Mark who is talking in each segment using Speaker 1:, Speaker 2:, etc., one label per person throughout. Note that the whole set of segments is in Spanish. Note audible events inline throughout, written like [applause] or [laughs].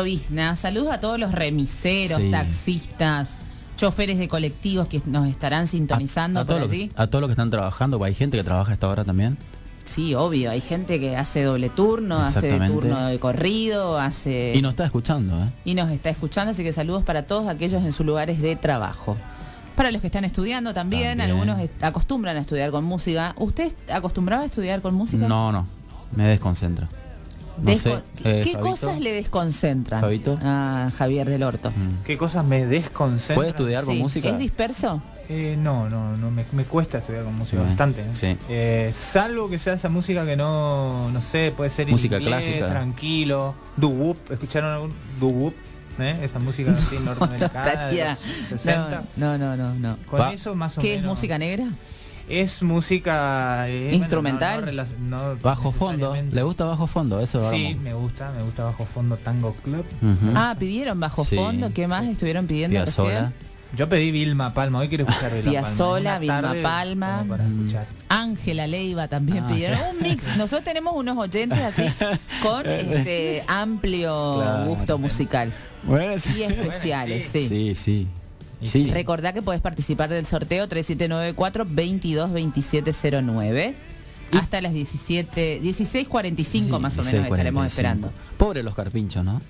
Speaker 1: Llovizna, saludos a todos los remiseros,
Speaker 2: Sí.
Speaker 1: taxistas, choferes de colectivos que nos estarán sintonizando
Speaker 2: a,
Speaker 1: por
Speaker 2: todo lo,
Speaker 1: allí.
Speaker 2: a todos los que están trabajando, pues hay gente que trabaja a esta hora también.
Speaker 1: Sí, obvio, hay gente que hace doble turno, hace turno de corrido, hace
Speaker 2: Y nos está escuchando, ¿eh?
Speaker 1: y nos está escuchando, así que saludos para todos aquellos en sus lugares de trabajo. Para los que están estudiando también,
Speaker 2: También.
Speaker 1: algunos acostumbran a estudiar con música. ¿Usted acostumbraba a estudiar con música?
Speaker 2: No, no, me desconcentra. No
Speaker 1: Desco-
Speaker 2: sé, eh,
Speaker 1: ¿Qué cosas le desconcentran a Javier del Orto?
Speaker 2: Mm.
Speaker 3: ¿Qué cosas me desconcentran?
Speaker 2: ¿Puede estudiar con
Speaker 1: Sí.
Speaker 2: música?
Speaker 1: ¿Es disperso?
Speaker 3: Eh, no, no, no me, me cuesta estudiar con música
Speaker 2: Sí.
Speaker 3: bastante. ¿eh?
Speaker 2: Sí.
Speaker 3: Eh, salvo que sea esa música que no, no sé, puede ser en
Speaker 2: Música
Speaker 3: inglés,
Speaker 2: clásica.
Speaker 3: tranquilo. Do whoop, ¿escucharon algún do whoop? ¿Eh? Esa música así [laughs] norteamericana de
Speaker 1: Tania.
Speaker 3: los 60.
Speaker 1: No, no, no, no.
Speaker 3: Con
Speaker 2: Va.
Speaker 3: eso más o
Speaker 1: ¿Qué es
Speaker 3: menos.
Speaker 1: música negra?
Speaker 3: Es música eh, bueno,
Speaker 1: ¿Instrumental?
Speaker 3: no- no relac- no
Speaker 2: Bajo fondo. ¿le gusta bajo fondo? Eso
Speaker 3: Sí,
Speaker 2: vamos.
Speaker 3: me gusta, me gusta Bajo Fondo Tango Club.
Speaker 1: Ah, pidieron bajo
Speaker 2: Sí,
Speaker 1: fondo. ¿Qué más
Speaker 3: sí.
Speaker 1: estuvieron pidiendo
Speaker 2: Piazzolla.
Speaker 1: recién?
Speaker 3: Yo pedí Vilma Palma, hoy quiero escuchar Vilma
Speaker 1: Piazzolla,
Speaker 3: Palma.
Speaker 1: Vilma Palma.
Speaker 3: para
Speaker 2: Mm.
Speaker 3: escuchar.
Speaker 1: Ángela Leiva también
Speaker 2: Ah,
Speaker 1: pidieron un mix. Nosotros tenemos unos oyentes así [laughs] con este amplio
Speaker 2: Claro.
Speaker 1: gusto musical
Speaker 2: Bueno,
Speaker 1: y especiales, sí.
Speaker 2: Sí, sí. Sí.
Speaker 3: Sí.
Speaker 1: Recordá que podés participar del sorteo 3794-222709 hasta las 17, 16.45
Speaker 2: Sí,
Speaker 1: más o menos
Speaker 2: 16:45.
Speaker 1: estaremos esperando.
Speaker 2: Pobre los carpinchos, ¿no?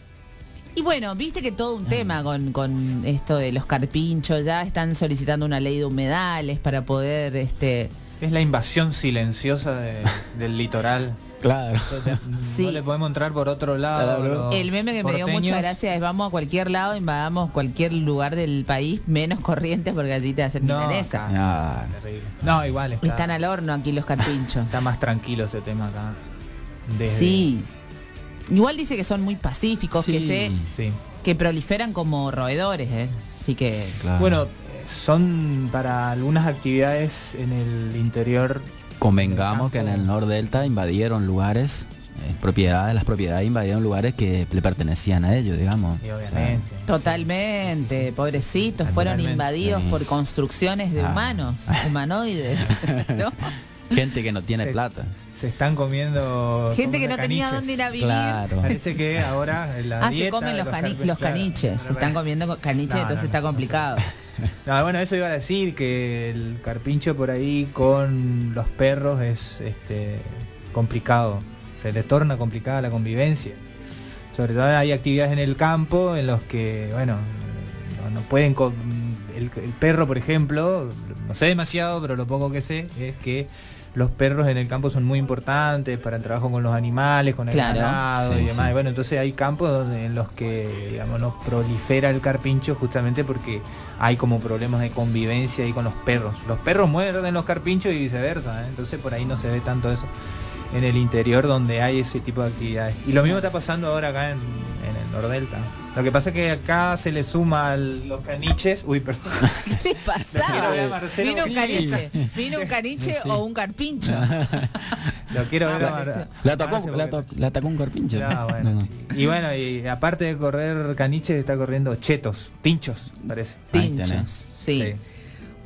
Speaker 1: Y bueno, viste que todo un tema con, con esto de los carpinchos, ya están solicitando una ley de humedales para poder, este,
Speaker 3: Es la invasión silenciosa de- del litoral. [laughs]
Speaker 2: Claro. [laughs]
Speaker 1: Sí.
Speaker 3: No le podemos entrar por otro lado.
Speaker 2: Claro.
Speaker 1: el meme que me dio mucha gracia es vamos a cualquier lado, invadamos cualquier lugar del país, menos corrientes porque allí te hacen
Speaker 3: No,
Speaker 1: milanesa.
Speaker 3: acá,
Speaker 2: Ah.
Speaker 3: No, igual está,
Speaker 1: Están al horno aquí los carpinchos.
Speaker 3: está más tranquilo ese tema acá. Desde-
Speaker 1: Sí. Igual dice que son muy pacíficos, que se
Speaker 3: sí.
Speaker 1: que proliferan como roedores, ¿eh? Así que
Speaker 2: Claro.
Speaker 3: Bueno, son para algunas actividades en el interior.
Speaker 2: Convengamos que en el Nordelta invadieron lugares, eh, propiedades, las propiedades invadieron lugares que le pertenecían a ellos, digamos.
Speaker 3: Y
Speaker 2: O sea,
Speaker 3: obviamente.
Speaker 1: totalmente, pobrecitos, fueron invadidos
Speaker 2: Sí.
Speaker 1: por construcciones de
Speaker 2: Ah.
Speaker 1: humanos, [laughs] humanoides, [laughs] ¿no?
Speaker 2: gente que no tiene
Speaker 3: Se-
Speaker 2: plata.
Speaker 3: Se están comiendo.
Speaker 1: Gente que no tenía dónde ir a vivir.
Speaker 2: Claro.
Speaker 3: Parece que ahora la
Speaker 1: Ah, se comen los, cani-
Speaker 3: carpinchos,
Speaker 1: los
Speaker 3: claro.
Speaker 1: caniches, se están comiendo co- caniches,
Speaker 3: No,
Speaker 1: entonces
Speaker 3: no,
Speaker 1: está complicado.
Speaker 3: No, [laughs] bueno, eso iba a decir que el carpincho por ahí con los perros es este complicado. Se le torna complicada la convivencia. Sobre todo hay actividades en el campo en los que, bueno, no, pueden... el perro, por ejemplo, no sé demasiado, pero lo poco que sé es que los perros en el campo son muy importantes para el trabajo con los animales, con el
Speaker 1: Claro.
Speaker 3: ganado
Speaker 2: Sí,
Speaker 3: y demás.
Speaker 2: sí.
Speaker 3: Y bueno, entonces hay campos donde, en los que, digamos, no prolifera el carpincho justamente porque hay como problemas de convivencia ahí con los perros. Los perros muerden los carpinchos y viceversa, ¿eh? entonces por ahí no se ve tanto eso en el interior donde hay ese tipo de actividades. Y lo mismo está pasando ahora acá en, en el Nordelta. Lo que pasa es que acá se le suma al- los caniches. Uy, perdón. [laughs]
Speaker 1: ¿Qué le pasaba? ¿Vino un caniche? [laughs] ¿Vino un caniche
Speaker 2: Sí.
Speaker 1: o un carpincho? [laughs]
Speaker 3: Lo quiero ver a
Speaker 1: Ah,
Speaker 2: Le atacó,
Speaker 3: Ah,
Speaker 2: le
Speaker 3: porque-
Speaker 2: atacó- un carpincho.
Speaker 3: No, bueno,
Speaker 2: No, no.
Speaker 3: sí. Y bueno, y aparte de correr caniches, está corriendo chetos, tinchos, parece.
Speaker 1: Tinchos, sí.
Speaker 3: Sí.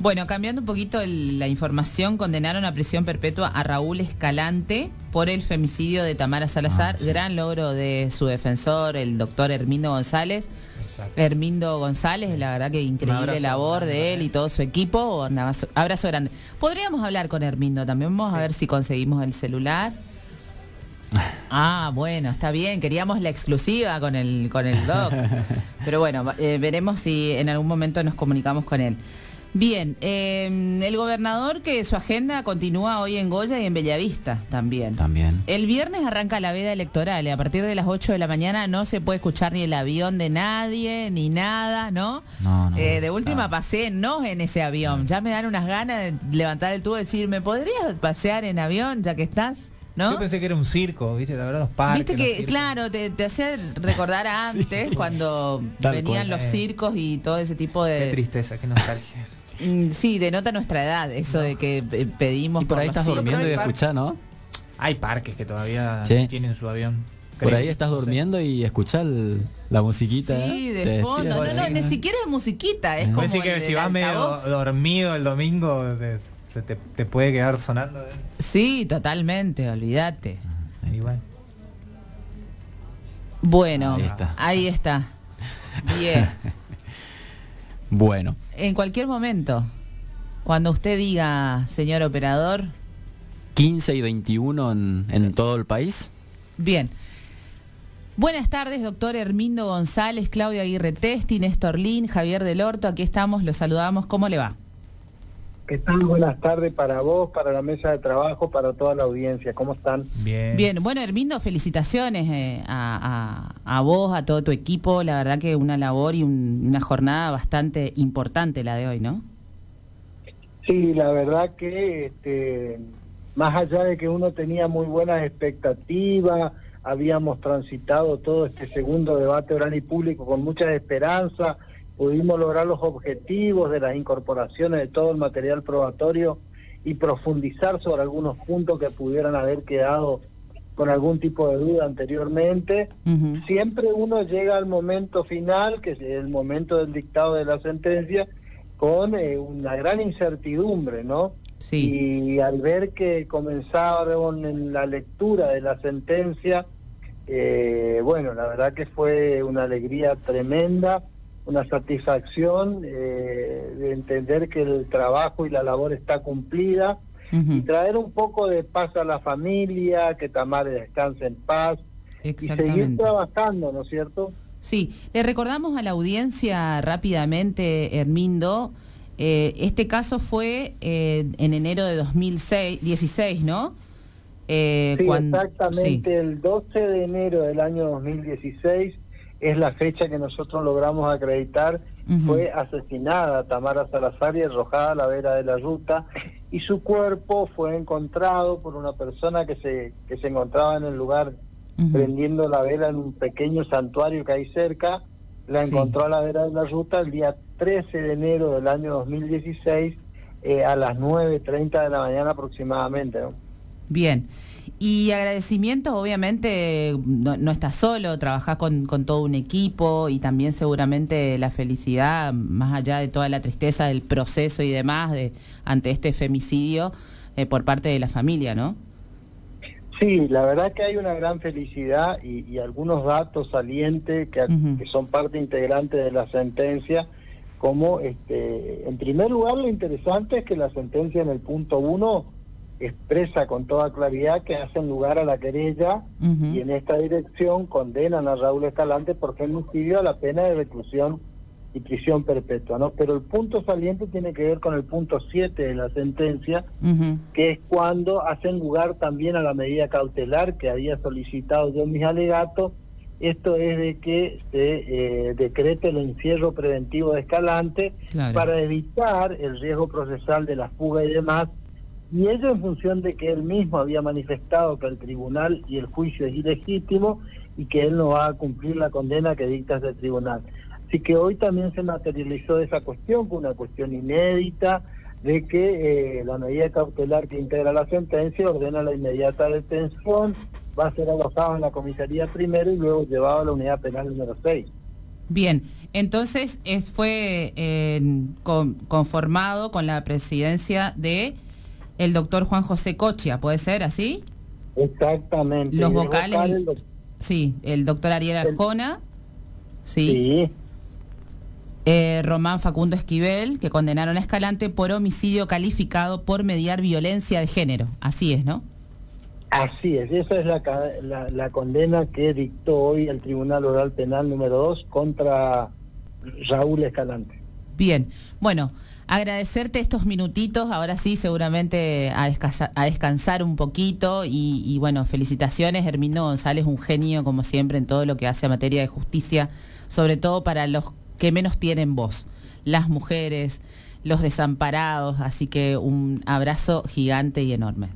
Speaker 1: Bueno, cambiando un poquito el- la información, condenaron a prisión perpetua a Raúl Escalante por el femicidio de Tamara Salazar.
Speaker 2: Ah, sí.
Speaker 1: Gran logro de su defensor, el doctor Hermindo González.
Speaker 3: Exacto.
Speaker 1: Hermindo González, la verdad que increíble
Speaker 3: abrazo
Speaker 1: labor de él
Speaker 3: eh.
Speaker 1: y todo su equipo. Un abrazo, abrazo grande. Podríamos hablar con Hermindo también. Vamos a ver si conseguimos el celular. [laughs] Ah, bueno, está bien. Queríamos la exclusiva con el, con el doc. [laughs] Pero bueno, eh, veremos si en algún momento nos comunicamos con él. Bien, eh, el gobernador que su agenda continúa hoy en Goya y en Bellavista también.
Speaker 2: También.
Speaker 1: El viernes arranca la veda electoral y a partir de las 8 de la mañana no se puede escuchar ni el avión de nadie, ni nada, ¿no?
Speaker 2: No, no.
Speaker 1: Eh, de última paséennos en ese avión. Ya me dan unas ganas de levantar el tubo y decir, ¿me podrías pasear en avión ya que estás? ¿No?
Speaker 3: Yo pensé que era un circo, ¿viste? La verdad, los parques.
Speaker 1: Viste que, claro, te, te hacía recordar [laughs] a antes cuando
Speaker 2: Tal
Speaker 1: venían
Speaker 3: cual.
Speaker 1: los
Speaker 3: Eh.
Speaker 1: circos y todo ese tipo
Speaker 3: Qué
Speaker 1: de...
Speaker 3: tristeza, qué nostalgia.
Speaker 1: Mm, Sí, denota nuestra edad, eso de que eh, pedimos
Speaker 2: Y por ahí estás durmiendo y escuchás, ¿no?
Speaker 3: Hay parques que todavía
Speaker 2: Sí.
Speaker 3: tienen su avión.
Speaker 2: Por ahí estás durmiendo y escuchás la musiquita.
Speaker 1: Sí,
Speaker 2: ¿eh?
Speaker 1: de fondo. No, no, ni siquiera es musiquita, es como
Speaker 3: que si vas medio dormido el domingo, te, te puede quedar sonando. ¿eh?
Speaker 1: Sí, totalmente, olvídate.
Speaker 3: Igual.
Speaker 1: Bueno,
Speaker 2: Ahí está.
Speaker 1: ahí está. Bien. [laughs]
Speaker 2: Bueno,
Speaker 1: En cualquier momento, cuando usted diga, señor operador,
Speaker 2: 15 y 21 en, en todo el país.
Speaker 1: bien. Buenas tardes, doctor Hermindo González, Claudia Aguirre Testi, Néstor Lin, Javier del Horto, aquí estamos, los saludamos, ¿cómo le va?
Speaker 4: ¿Qué tal? Buenas tardes para vos, para la mesa de trabajo, para toda la audiencia. ¿Cómo están?
Speaker 3: Bien.
Speaker 1: Bien, bueno, Hermindo, felicitaciones eh, a, a- a vos, a todo tu equipo, la verdad que una labor y un- una jornada bastante importante la de hoy, ¿no?
Speaker 4: Sí, la verdad que este, más allá de que uno tenía muy buenas expectativas, habíamos transitado todo este segundo debate oral y público con mucha esperanza, pudimos lograr los objetivos de las incorporaciones de todo el material probatorio y profundizar sobre algunos puntos que pudieran haber quedado con algún tipo de duda anteriormente. Siempre uno llega al momento final, que es el momento del dictado de la sentencia, con eh, una gran incertidumbre, ¿no?
Speaker 1: Sí.
Speaker 4: Y al ver que comenzaron en la lectura de la sentencia, eh, bueno, la verdad que fue una alegría tremenda, una satisfacción eh, de entender que el trabajo y la labor está cumplida y traer un poco de paz a la familia, que Tamara descanse en paz y seguir trabajando, ¿no es cierto?
Speaker 1: Sí, le recordamos a la audiencia rápidamente, Hermindo, eh, este caso fue eh, en enero de 2006, 16, ¿no? Eh,
Speaker 4: Sí, exactamente, el 12 de enero del año 2016 es la fecha que nosotros logramos acreditar. Fue asesinada Tamara Salazar y arrojada a la vera de la ruta y su cuerpo fue encontrado por una persona que se, que se encontraba en el lugar prendiendo la vela en un pequeño santuario que hay cerca. La
Speaker 1: Sí.
Speaker 4: encontró a la vera de la ruta el día 13 de enero del año 2016 eh, a las 9.30 de la mañana aproximadamente. ¿no?
Speaker 1: Bien. Y agradecimientos, obviamente, no, no estás solo, trabajás con, con todo un equipo y también seguramente la felicidad, más allá de toda la tristeza del proceso y demás de ante este femicidio eh, por parte de la familia, ¿no?
Speaker 4: Sí, la verdad que hay una gran felicidad y, y algunos datos salientes que, que son parte integrante de la sentencia, como, este, en primer lugar, lo interesante es que la sentencia en el punto uno expresa con toda claridad que hacen lugar a la querella y en esta dirección condenan a Raúl Escalante por femicidio a la pena de reclusión y prisión perpetua, ¿no? Pero el punto saliente tiene que ver con el punto 7 de la sentencia, que es cuando hacen lugar también a la medida cautelar que había solicitado yo en mis alegatos. Esto es de que se eh, decrete el encierro preventivo de Escalante
Speaker 1: Claro.
Speaker 4: para evitar el riesgo procesal de la fuga y demás. Y ello en función de que él mismo había manifestado que el tribunal y el juicio es ilegítimo y que él no va a cumplir la condena que dicta ese tribunal. Así que hoy también se materializó esa cuestión, con una cuestión inédita, de que eh, la medida cautelar que integra la sentencia ordena la inmediata detención, va a ser alojado en la comisaría primero y luego llevado a la unidad penal número 6.
Speaker 1: Bien, entonces es, fue eh, con- conformado con la presidencia de el doctor Juan José Cochia, ¿puede ser así?
Speaker 4: Exactamente.
Speaker 1: Los vocales, sí, el doctor Ariel
Speaker 4: El-
Speaker 1: Arjona, sí,
Speaker 4: sí.
Speaker 1: eh, Román Facundo Esquivel, que condenaron a Escalante por homicidio calificado por mediar violencia de género, así es, ¿no?
Speaker 4: Así es, esa es la, la, la condena que dictó hoy el Tribunal Oral Penal número 2 contra Raúl Escalante.
Speaker 1: Bien, bueno, agradecerte estos minutitos, ahora sí, seguramente a, descansa- a descansar un poquito y, y, bueno, felicitaciones, Hermino González, un genio como siempre en todo lo que hace a materia de justicia, sobre todo para los que menos tienen voz, las mujeres, los desamparados, así que un abrazo gigante y enorme.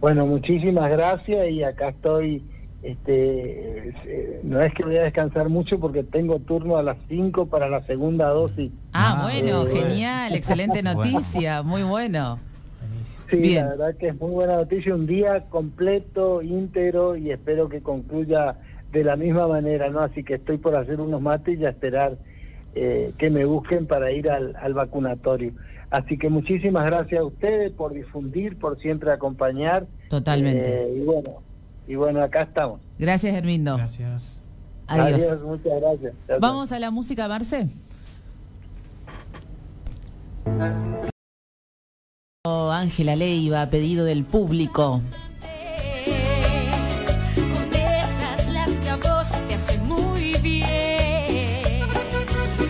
Speaker 4: Bueno, muchísimas gracias y acá estoy, este, eh, no es que voy a descansar mucho porque tengo turno a las 5 para la segunda dosis.
Speaker 1: Ah,
Speaker 2: Ah,
Speaker 1: bueno, genial, excelente noticia, muy bueno.
Speaker 4: Sí,
Speaker 1: Bien.
Speaker 4: la verdad que es muy buena noticia, un día completo, íntegro y espero que concluya de la misma manera, ¿no? Así que estoy por hacer unos mates y a esperar eh, que me busquen para ir al, al vacunatorio. Así que muchísimas gracias a ustedes por difundir, por siempre acompañar.
Speaker 1: Totalmente.
Speaker 4: Eh, y bueno, y bueno, acá estamos.
Speaker 1: Gracias, Hermindo.
Speaker 3: Gracias.
Speaker 1: Adiós.
Speaker 4: muchas gracias. Chao.
Speaker 1: Vamos a la música, Marce. Oh, Ángela Leiva, pedido del público.
Speaker 5: Con esas las que a vos te hacen muy bien.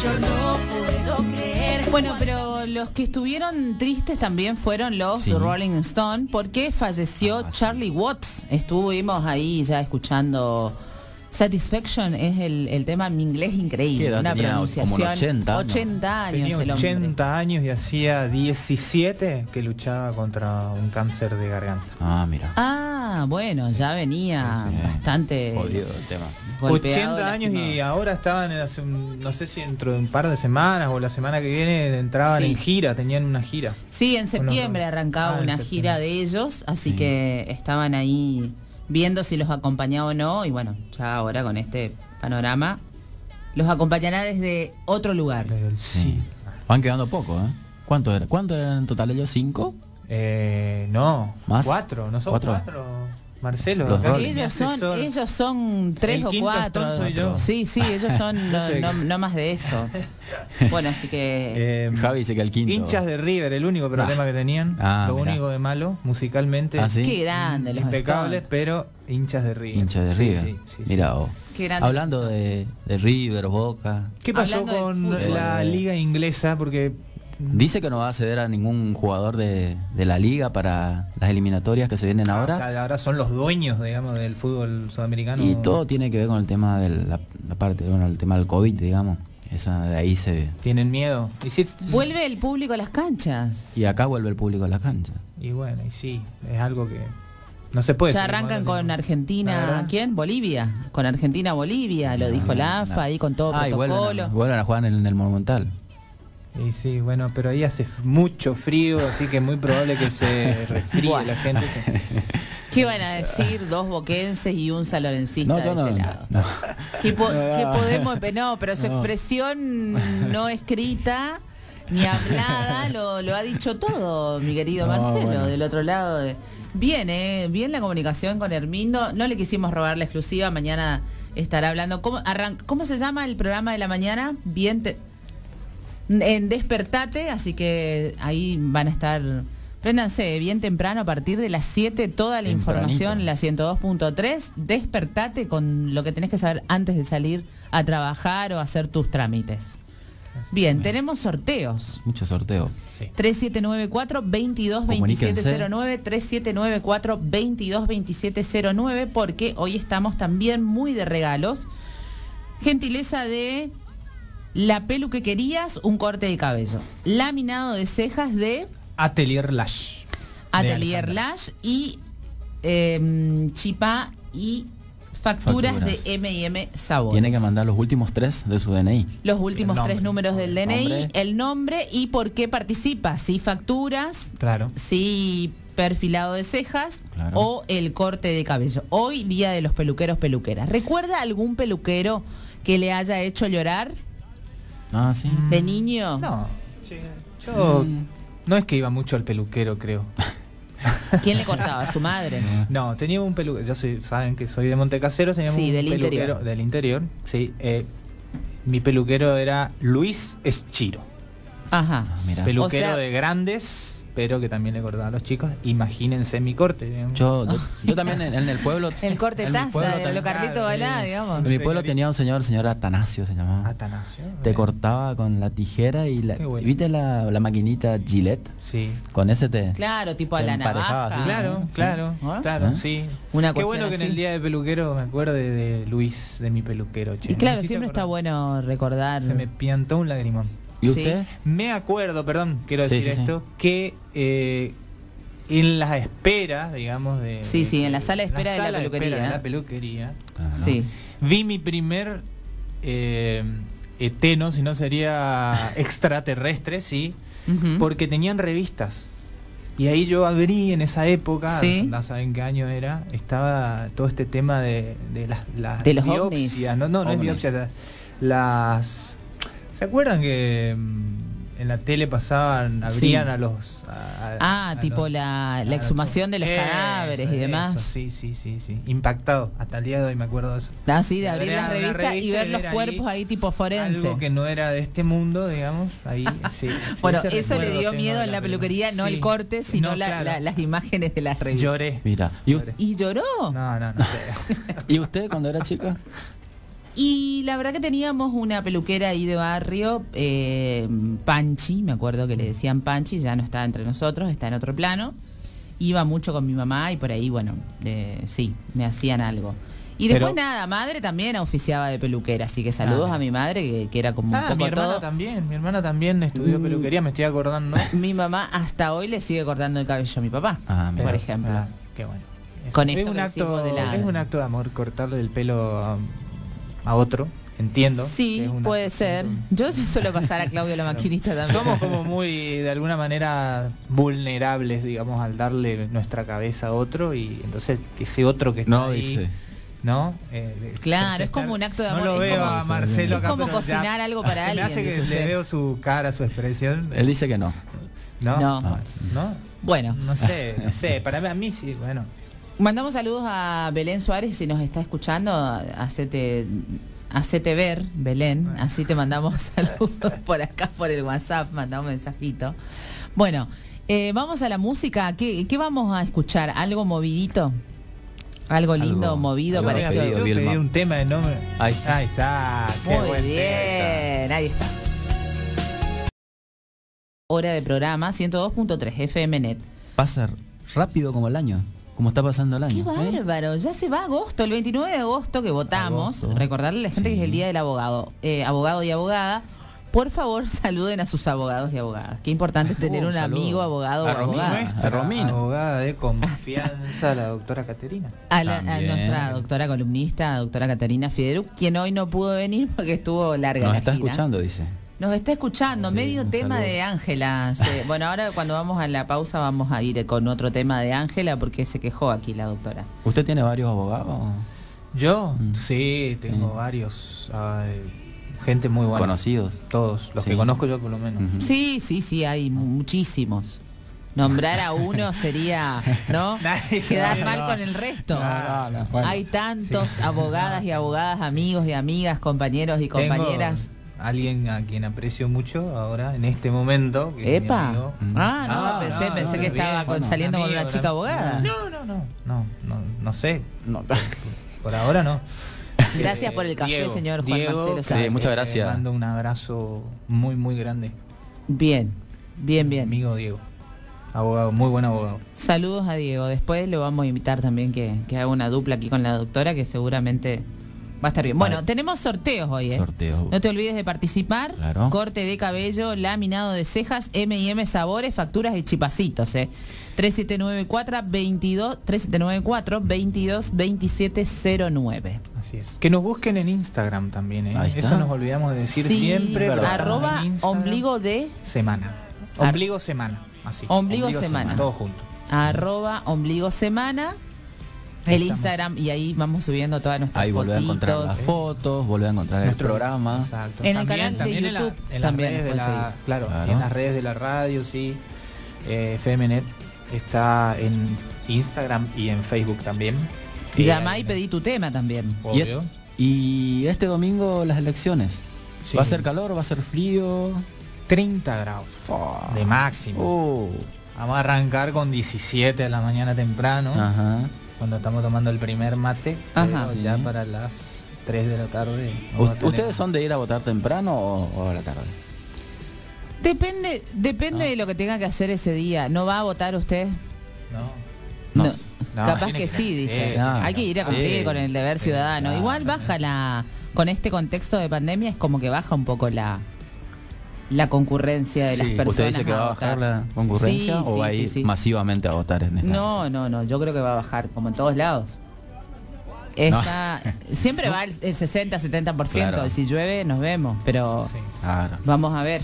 Speaker 5: Yo no puedo creer.
Speaker 1: Bueno, pero los que estuvieron tristes también fueron los
Speaker 2: Sí.
Speaker 1: Rolling Stone porque falleció
Speaker 2: Ah.
Speaker 1: Charlie Watts. Estuvimos ahí ya escuchando Satisfaction, es el, el tema en inglés
Speaker 2: ¿Qué
Speaker 1: increíble,
Speaker 2: edad
Speaker 1: una
Speaker 2: tenía? Como
Speaker 1: pronunciación.
Speaker 2: 80, ¿no?
Speaker 1: 80 años
Speaker 3: Tenía
Speaker 1: el hombre.
Speaker 3: 80 años y hacía 17 que luchaba contra un cáncer de garganta.
Speaker 2: Ah, mira.
Speaker 1: Ah, bueno, ya venía
Speaker 2: Sí, sí.
Speaker 1: bastante
Speaker 2: Jodido el tema.
Speaker 1: golpeado,
Speaker 3: 80 años y ahora estaban, en hace un- no sé si dentro de un par de semanas o la semana que viene entraban
Speaker 1: Sí.
Speaker 3: en gira, tenían una gira.
Speaker 1: Sí, en
Speaker 3: los-
Speaker 1: septiembre arrancaba
Speaker 3: Ah,
Speaker 1: una
Speaker 3: septiembre.
Speaker 1: gira de ellos, así
Speaker 2: Sí.
Speaker 1: que estaban ahí viendo si los acompañaba o no, y bueno, ya ahora con este panorama los acompañará desde otro lugar.
Speaker 2: Sí.
Speaker 3: sí.
Speaker 2: Van quedando poco, ¿eh? ¿Cuánto era? ¿Cuánto eran en total ellos? ¿Cinco?
Speaker 3: Eh, no,
Speaker 2: ¿Más?
Speaker 3: cuatro, no son
Speaker 2: ¿Cuatro?
Speaker 3: cuatro. Marcelo, acá
Speaker 1: Ellos son, ellos son tres
Speaker 3: El
Speaker 1: o cuatro.
Speaker 3: Stone soy yo.
Speaker 1: Sí, sí, ellos son [laughs] no,
Speaker 3: sé.
Speaker 1: no- no más de eso. [laughs] Bueno, así que
Speaker 3: Eh,
Speaker 2: Javi dice que el quinto.
Speaker 3: Hinchas de River, el único problema
Speaker 2: Ah.
Speaker 3: que tenían,
Speaker 2: Ah,
Speaker 3: lo
Speaker 2: mirá.
Speaker 3: único de malo, musicalmente,
Speaker 2: Ah, sí.
Speaker 1: qué grande los
Speaker 3: impecables,
Speaker 1: Stones.
Speaker 3: pero hinchas de River.
Speaker 2: Hinchas de
Speaker 3: Sí,
Speaker 2: River.
Speaker 3: sí, sí, sí.
Speaker 2: Mira, vos.
Speaker 1: Qué grande.
Speaker 2: Hablando de, de River, Boca.
Speaker 3: ¿Qué pasó
Speaker 1: Hablando
Speaker 3: con la liga inglesa? Porque
Speaker 2: Dice que no va a ceder a ningún jugador de, de la liga para las eliminatorias que se vienen ahora.
Speaker 3: Ah, O sea, ahora son los dueños, digamos, del fútbol sudamericano.
Speaker 2: y todo tiene que ver con el tema de la, la parte, bueno, el tema del COVID, digamos. Esa de ahí se
Speaker 3: Tienen miedo. Y, si-
Speaker 1: vuelve el público a las canchas.
Speaker 2: y acá vuelve el público a la cancha.
Speaker 3: y bueno, y sí, es algo que no se puede.
Speaker 1: Ya arrancan con Argentina. ¿quién? Bolivia. Con Argentina, Bolivia, lo dijo la AFA ahí con todo
Speaker 2: Ah, y vuelven
Speaker 1: protocolo.
Speaker 2: a, vuelven a jugar en, el Monumental.
Speaker 3: Y sí, bueno, pero ahí hace mucho frío, así que es muy probable que se [laughs] resfríe la gente. se- [laughs]
Speaker 1: ¿Qué van a decir dos boquenses y un salorencista
Speaker 2: No,
Speaker 1: de
Speaker 2: no.
Speaker 1: este lado?
Speaker 2: no.
Speaker 1: ¿Qué, po- [laughs] qué podemos.? No, pero su expresión no escrita ni hablada lo, lo ha dicho todo, mi querido Marcelo,
Speaker 2: bueno.
Speaker 1: del otro lado. de- Bien, ¿eh? Bien la comunicación con Hermindo. No le quisimos robar la exclusiva. Mañana estará hablando. ¿Cómo, arran- ¿cómo se llama el programa de la mañana? Bien. te- en Despertate, así que ahí van a estar. Préndanse bien temprano a partir de las 7 toda la
Speaker 2: Tempranito.
Speaker 1: información, la 102.3. Despertate con lo que tenés que saber antes de salir a trabajar o hacer tus trámites. Bien, tenemos sorteos.
Speaker 2: Mucho sorteo.
Speaker 3: Sí.
Speaker 1: 3794-222709, 3794-222709, porque hoy estamos también muy de regalos. Gentileza de la pelu que querías, un corte de cabello. Laminado de cejas de
Speaker 3: Atelier Lash.
Speaker 1: Atelier. Lash y eh, Chipá y facturas,
Speaker 2: Facturas.
Speaker 1: de M&M Sabor.
Speaker 2: Tiene que mandar los últimos tres de su DNI.
Speaker 1: Los últimos
Speaker 3: nombre.
Speaker 1: tres números del DNI,
Speaker 2: Nombre.
Speaker 1: el nombre y por qué participa. Si facturas,
Speaker 3: Claro.
Speaker 1: si perfilado de cejas
Speaker 2: Claro.
Speaker 1: o el corte de cabello. Hoy, día de los peluqueros, peluqueras. ¿Recuerda algún peluquero que le haya hecho llorar
Speaker 2: Ah, sí.
Speaker 1: de niño?
Speaker 3: No, yo
Speaker 1: Mm.
Speaker 3: no es que iba mucho al peluquero, creo. [laughs]
Speaker 1: ¿Quién le cortaba? ¿Su madre?
Speaker 3: No, tenía un peluquero. Yo soy, saben que soy de Montecasero, teníamos
Speaker 1: Sí,
Speaker 3: un
Speaker 1: del
Speaker 3: peluquero
Speaker 1: interior.
Speaker 3: del interior. Sí, eh, mi peluquero era Luis Eschiro.
Speaker 1: Ajá.
Speaker 2: Ah, mira.
Speaker 3: Peluquero
Speaker 1: O sea-
Speaker 3: de grandes, pero que también le cortaba a los chicos. Imagínense mi corte. digamos.
Speaker 2: Yo, yo, [laughs] yo también en, en el pueblo. [laughs]
Speaker 1: El corte
Speaker 2: en mi
Speaker 1: taza
Speaker 2: pueblo
Speaker 1: de lo Carlito Balá, digamos.
Speaker 2: En mi pueblo
Speaker 3: Señorita.
Speaker 2: tenía un señor, el señor Atanasio se llamaba.
Speaker 3: Atanasio.
Speaker 2: Te cortaba con la tijera y la.
Speaker 3: Bueno.
Speaker 2: ¿Viste la, la maquinita Gillette?
Speaker 3: Sí.
Speaker 2: Con ese te.
Speaker 1: Claro, tipo a
Speaker 2: Se
Speaker 1: la navaja.
Speaker 3: Claro,
Speaker 2: sí.
Speaker 3: claro,
Speaker 1: ¿Ah?
Speaker 3: claro,
Speaker 2: ¿Ah?
Speaker 3: sí.
Speaker 1: Una
Speaker 3: Qué bueno que en el día de peluquero me acuerde de Luis, de mi peluquero. che.
Speaker 1: Y claro, siempre está bueno recordar.
Speaker 3: Se me piantó un lagrimón.
Speaker 2: ¿Y
Speaker 1: Sí.
Speaker 2: usted?
Speaker 3: Me acuerdo, perdón, quiero decir
Speaker 2: sí, sí.
Speaker 3: esto, que eh, en las esperas, digamos, de...
Speaker 1: Sí, sí, en la sala de espera de la
Speaker 3: sala
Speaker 1: peluquería.
Speaker 3: espera de la peluquería.
Speaker 1: Sí.
Speaker 3: vi mi primer eh, eteno, si no sería [laughs] extraterrestre, sí, porque tenían revistas. Y ahí yo abrí en esa época,
Speaker 1: Sí.
Speaker 3: no saben qué año era, estaba todo este tema de, de las, las
Speaker 1: De los
Speaker 3: biopsias.
Speaker 1: ovnis.
Speaker 3: No, no, no es biopsia. la- Las. ¿Se acuerdan que mm, en la tele pasaban, abrían
Speaker 1: Sí.
Speaker 3: a los. a-
Speaker 1: Ah,
Speaker 3: a
Speaker 1: tipo
Speaker 3: los-
Speaker 1: la, exhumación de los
Speaker 3: Eso,
Speaker 1: cadáveres y demás.
Speaker 3: eso, sí, sí, sí, sí. Impactado. Hasta el día de hoy me acuerdo de eso.
Speaker 1: Así de
Speaker 3: De
Speaker 1: abrir las revistas y ver los cuerpos ahí, tipo forense.
Speaker 3: Algo que no era de este mundo, digamos. Ahí, [laughs] sí.
Speaker 1: Bueno, eso le dio miedo en la peluquería, no el
Speaker 3: Sí.
Speaker 1: corte, sino
Speaker 3: No,
Speaker 1: la-
Speaker 3: claro.
Speaker 1: la- las imágenes de las revistas.
Speaker 3: Lloré.
Speaker 2: Mira, ¿y.
Speaker 1: ¿Y lloró?
Speaker 3: No, no, no. [laughs]
Speaker 2: ¿y usted cuando era chica?
Speaker 1: Y la verdad que teníamos una peluquera ahí de barrio, eh, Panchi, me acuerdo que le decían Panchi, ya no está entre nosotros, está en otro plano. Iba mucho con mi mamá y por ahí, bueno, eh, sí, me hacían algo. Y después
Speaker 3: Pero-
Speaker 1: nada, madre también oficiaba de peluquera, así que saludos
Speaker 3: Ah.
Speaker 1: a mi madre, que, que era como un
Speaker 3: Ah,
Speaker 1: poco
Speaker 3: mi hermana
Speaker 1: todo.
Speaker 3: también. Mi hermana también estudió
Speaker 1: Mm.
Speaker 3: peluquería, me estoy acordando. [laughs]
Speaker 1: Mi mamá hasta hoy le sigue cortando el cabello a mi papá,
Speaker 2: Ah, mira.
Speaker 1: por ejemplo.
Speaker 3: Ah, qué bueno. Es-
Speaker 1: Con
Speaker 3: es
Speaker 1: esto
Speaker 3: un acto,
Speaker 1: de la-
Speaker 3: es un acto de amor cortarle el pelo a, a otro, entiendo.
Speaker 1: Sí, puede ser. Yo suelo pasar a Claudio la [laughs] maquinista también.
Speaker 3: Somos como muy, de alguna manera, vulnerables, digamos, al darle nuestra cabeza a otro y entonces ese otro que está
Speaker 2: No,
Speaker 3: ahí,
Speaker 2: dice.
Speaker 3: ¿no? Eh, de-
Speaker 1: Claro, es como un acto de
Speaker 3: No
Speaker 1: amor,
Speaker 3: lo
Speaker 1: es
Speaker 3: veo
Speaker 1: como-
Speaker 3: a Marcelo
Speaker 1: es
Speaker 3: acá,
Speaker 1: como
Speaker 3: pero ya-
Speaker 1: cocinar algo para [laughs]
Speaker 3: se me
Speaker 1: alguien,
Speaker 3: hace que le veo su cara, su expresión.
Speaker 2: Él dice que no.
Speaker 3: ¿No?
Speaker 1: No.
Speaker 3: Ah, ¿No?
Speaker 1: Bueno,
Speaker 3: No sé, [laughs] no sé. Para mí, a mí sí, bueno.
Speaker 1: Mandamos saludos a Belén Suárez si nos está escuchando. Hacete, hacete ver, Belén. Así te mandamos [laughs] saludos por acá, por el WhatsApp. Mandamos un mensajito. Bueno, eh, vamos a la música. ¿Qué, qué vamos a escuchar? ¿Algo movidito? Algo lindo,
Speaker 2: Algo-
Speaker 1: movido para
Speaker 2: de
Speaker 1: este
Speaker 2: pedido,
Speaker 3: Yo
Speaker 2: Vilma.
Speaker 3: pedí un tema de nombre.
Speaker 2: Ahí está.
Speaker 3: Ahí está. qué
Speaker 1: Muy
Speaker 3: buen tema.
Speaker 1: bien, ahí está. Hora de programa 102.3 FMNet.
Speaker 2: Pasa rápido como el año. Como está pasando el
Speaker 1: Qué
Speaker 2: año. ¿eh?
Speaker 1: bárbaro, ya se va agosto, el 29 de agosto que votamos.
Speaker 2: Agosto.
Speaker 1: Recordarle a la gente que es el día del abogado. Eh, abogado y abogada, por favor [laughs] saluden a sus abogados y abogadas. Qué importante es [laughs] tener
Speaker 2: Uh,
Speaker 1: un
Speaker 2: saludo.
Speaker 1: amigo abogado o abogada.
Speaker 2: ¿eh?
Speaker 3: Nuestra
Speaker 2: A Romina.
Speaker 3: abogada de confianza, la doctora Caterina.
Speaker 1: A, la- a nuestra doctora columnista, doctora Catarina Fideru, quien hoy no pudo venir porque estuvo larga
Speaker 2: Nos
Speaker 1: la
Speaker 2: está
Speaker 1: gira.
Speaker 2: escuchando, dice.
Speaker 1: Nos está escuchando,
Speaker 2: Sí,
Speaker 1: medio tema
Speaker 2: saludo.
Speaker 1: de Ángela. Bueno, ahora cuando vamos a la pausa vamos a ir con otro tema de Ángela porque se quejó aquí la doctora.
Speaker 2: ¿Usted tiene varios abogados?
Speaker 3: Yo,
Speaker 2: Mm.
Speaker 3: sí, tengo
Speaker 2: Mm.
Speaker 3: varios. ay, gente muy buena.
Speaker 2: Conocidos.
Speaker 3: Todos, los
Speaker 2: Sí.
Speaker 3: que conozco yo por lo menos.
Speaker 1: Sí, sí, sí, hay muchísimos. Nombrar a [laughs] uno sería, ¿no? [laughs]
Speaker 3: Nadie-
Speaker 1: Quedar
Speaker 3: no,
Speaker 1: mal
Speaker 3: no.
Speaker 1: con el resto.
Speaker 3: No, no, no, bueno.
Speaker 1: Hay tantos abogadas y abogadas, amigos y amigas, compañeros y
Speaker 3: Tengo
Speaker 1: compañeras.
Speaker 3: Alguien a quien aprecio mucho ahora, en este momento. que es mi
Speaker 1: Epa.
Speaker 3: amigo.
Speaker 1: Ah, no,
Speaker 3: Ah,
Speaker 1: pensé,
Speaker 3: no,
Speaker 1: pensé
Speaker 3: no,
Speaker 1: que
Speaker 3: bien,
Speaker 1: estaba
Speaker 3: bueno,
Speaker 1: saliendo con una chica
Speaker 3: gran-
Speaker 1: abogada.
Speaker 3: No, no, no, no, no, no sé.
Speaker 2: No.
Speaker 3: Por ahora no.
Speaker 1: Gracias
Speaker 3: Eh,
Speaker 1: por el café,
Speaker 3: Diego,
Speaker 1: señor Juan
Speaker 3: Diego,
Speaker 1: Marcelo
Speaker 3: que
Speaker 2: Sí, muchas gracias.
Speaker 3: mando un abrazo muy, muy grande.
Speaker 1: Bien, bien,
Speaker 3: Mi
Speaker 1: bien.
Speaker 3: Amigo Diego. Abogado, muy buen abogado.
Speaker 1: Saludos a Diego. Después lo vamos a invitar también que, que haga una dupla aquí con la doctora, que seguramente va a estar bien. Bueno,
Speaker 2: Vale.
Speaker 1: tenemos sorteos hoy, ¿eh?
Speaker 2: Sorteo.
Speaker 1: No te olvides de participar.
Speaker 2: Claro.
Speaker 1: Corte de cabello, laminado de cejas, M&M sabores, facturas y chipacitos, ¿eh? 3794 22 3794 22 2709.
Speaker 3: Así es. Que nos busquen en Instagram también, ¿eh?
Speaker 2: Ahí está.
Speaker 3: Eso nos olvidamos de decir
Speaker 1: Sí,
Speaker 3: siempre.
Speaker 1: arroba ombligo de
Speaker 3: semana. Ombligo semana. Así.
Speaker 1: Ombligo semana.
Speaker 3: Todo junto.
Speaker 1: arroba ombligo semana. El
Speaker 3: Ahí estamos.
Speaker 1: Instagram y ahí vamos subiendo todas nuestras
Speaker 2: Ahí volver a encontrar las fotos, volver a encontrar
Speaker 3: Nuestro-
Speaker 2: el programa.
Speaker 3: Exacto.
Speaker 1: En el canal de
Speaker 3: en la-
Speaker 1: YouTube
Speaker 3: en las
Speaker 1: también
Speaker 3: redes de
Speaker 1: pueden
Speaker 3: la, claro, en las redes de la radio, sí. Eh, FMNet está en Instagram y en Facebook también. Eh,
Speaker 1: Llamá y pedí tu tema también.
Speaker 2: Y,
Speaker 3: Obvio.
Speaker 2: y este domingo las elecciones.
Speaker 3: Sí.
Speaker 2: ¿Va a ser calor? ¿Va a ser frío?
Speaker 3: 30 grados de máximo.
Speaker 2: Oh.
Speaker 3: Vamos a arrancar con 17 de la mañana temprano,
Speaker 2: Ajá.
Speaker 3: Cuando estamos tomando el primer mate.
Speaker 1: Ajá.
Speaker 3: ya
Speaker 2: Sí.
Speaker 3: para las 3 de la tarde.
Speaker 2: ¿Ustedes son de ir a votar temprano o, o a la tarde?
Speaker 1: Depende, depende de lo que tenga que hacer ese día. ¿No va a votar usted?
Speaker 3: No.
Speaker 2: No.
Speaker 3: No,
Speaker 1: Capaz que,
Speaker 3: que-
Speaker 1: sí, dice. Hay que ir a cumplir
Speaker 2: Sí.
Speaker 1: con el deber
Speaker 2: Sí,
Speaker 1: ciudadano.
Speaker 2: claro.
Speaker 1: Igual baja la. Con este contexto de pandemia es como que baja un poco la la concurrencia de las personas.
Speaker 2: ¿Usted dice que va a bajar
Speaker 1: votar.
Speaker 2: la concurrencia
Speaker 1: Sí,
Speaker 2: o
Speaker 1: sí,
Speaker 2: va a ir
Speaker 1: sí.
Speaker 2: masivamente a votar en esta?
Speaker 1: No, no, no. Yo creo que va a bajar, como en todos lados. Está, [laughs] Siempre va el, el 60-70%.
Speaker 2: Claro.
Speaker 1: Y si llueve, nos vemos. Pero
Speaker 3: Sí.
Speaker 2: Claro.
Speaker 1: vamos a ver.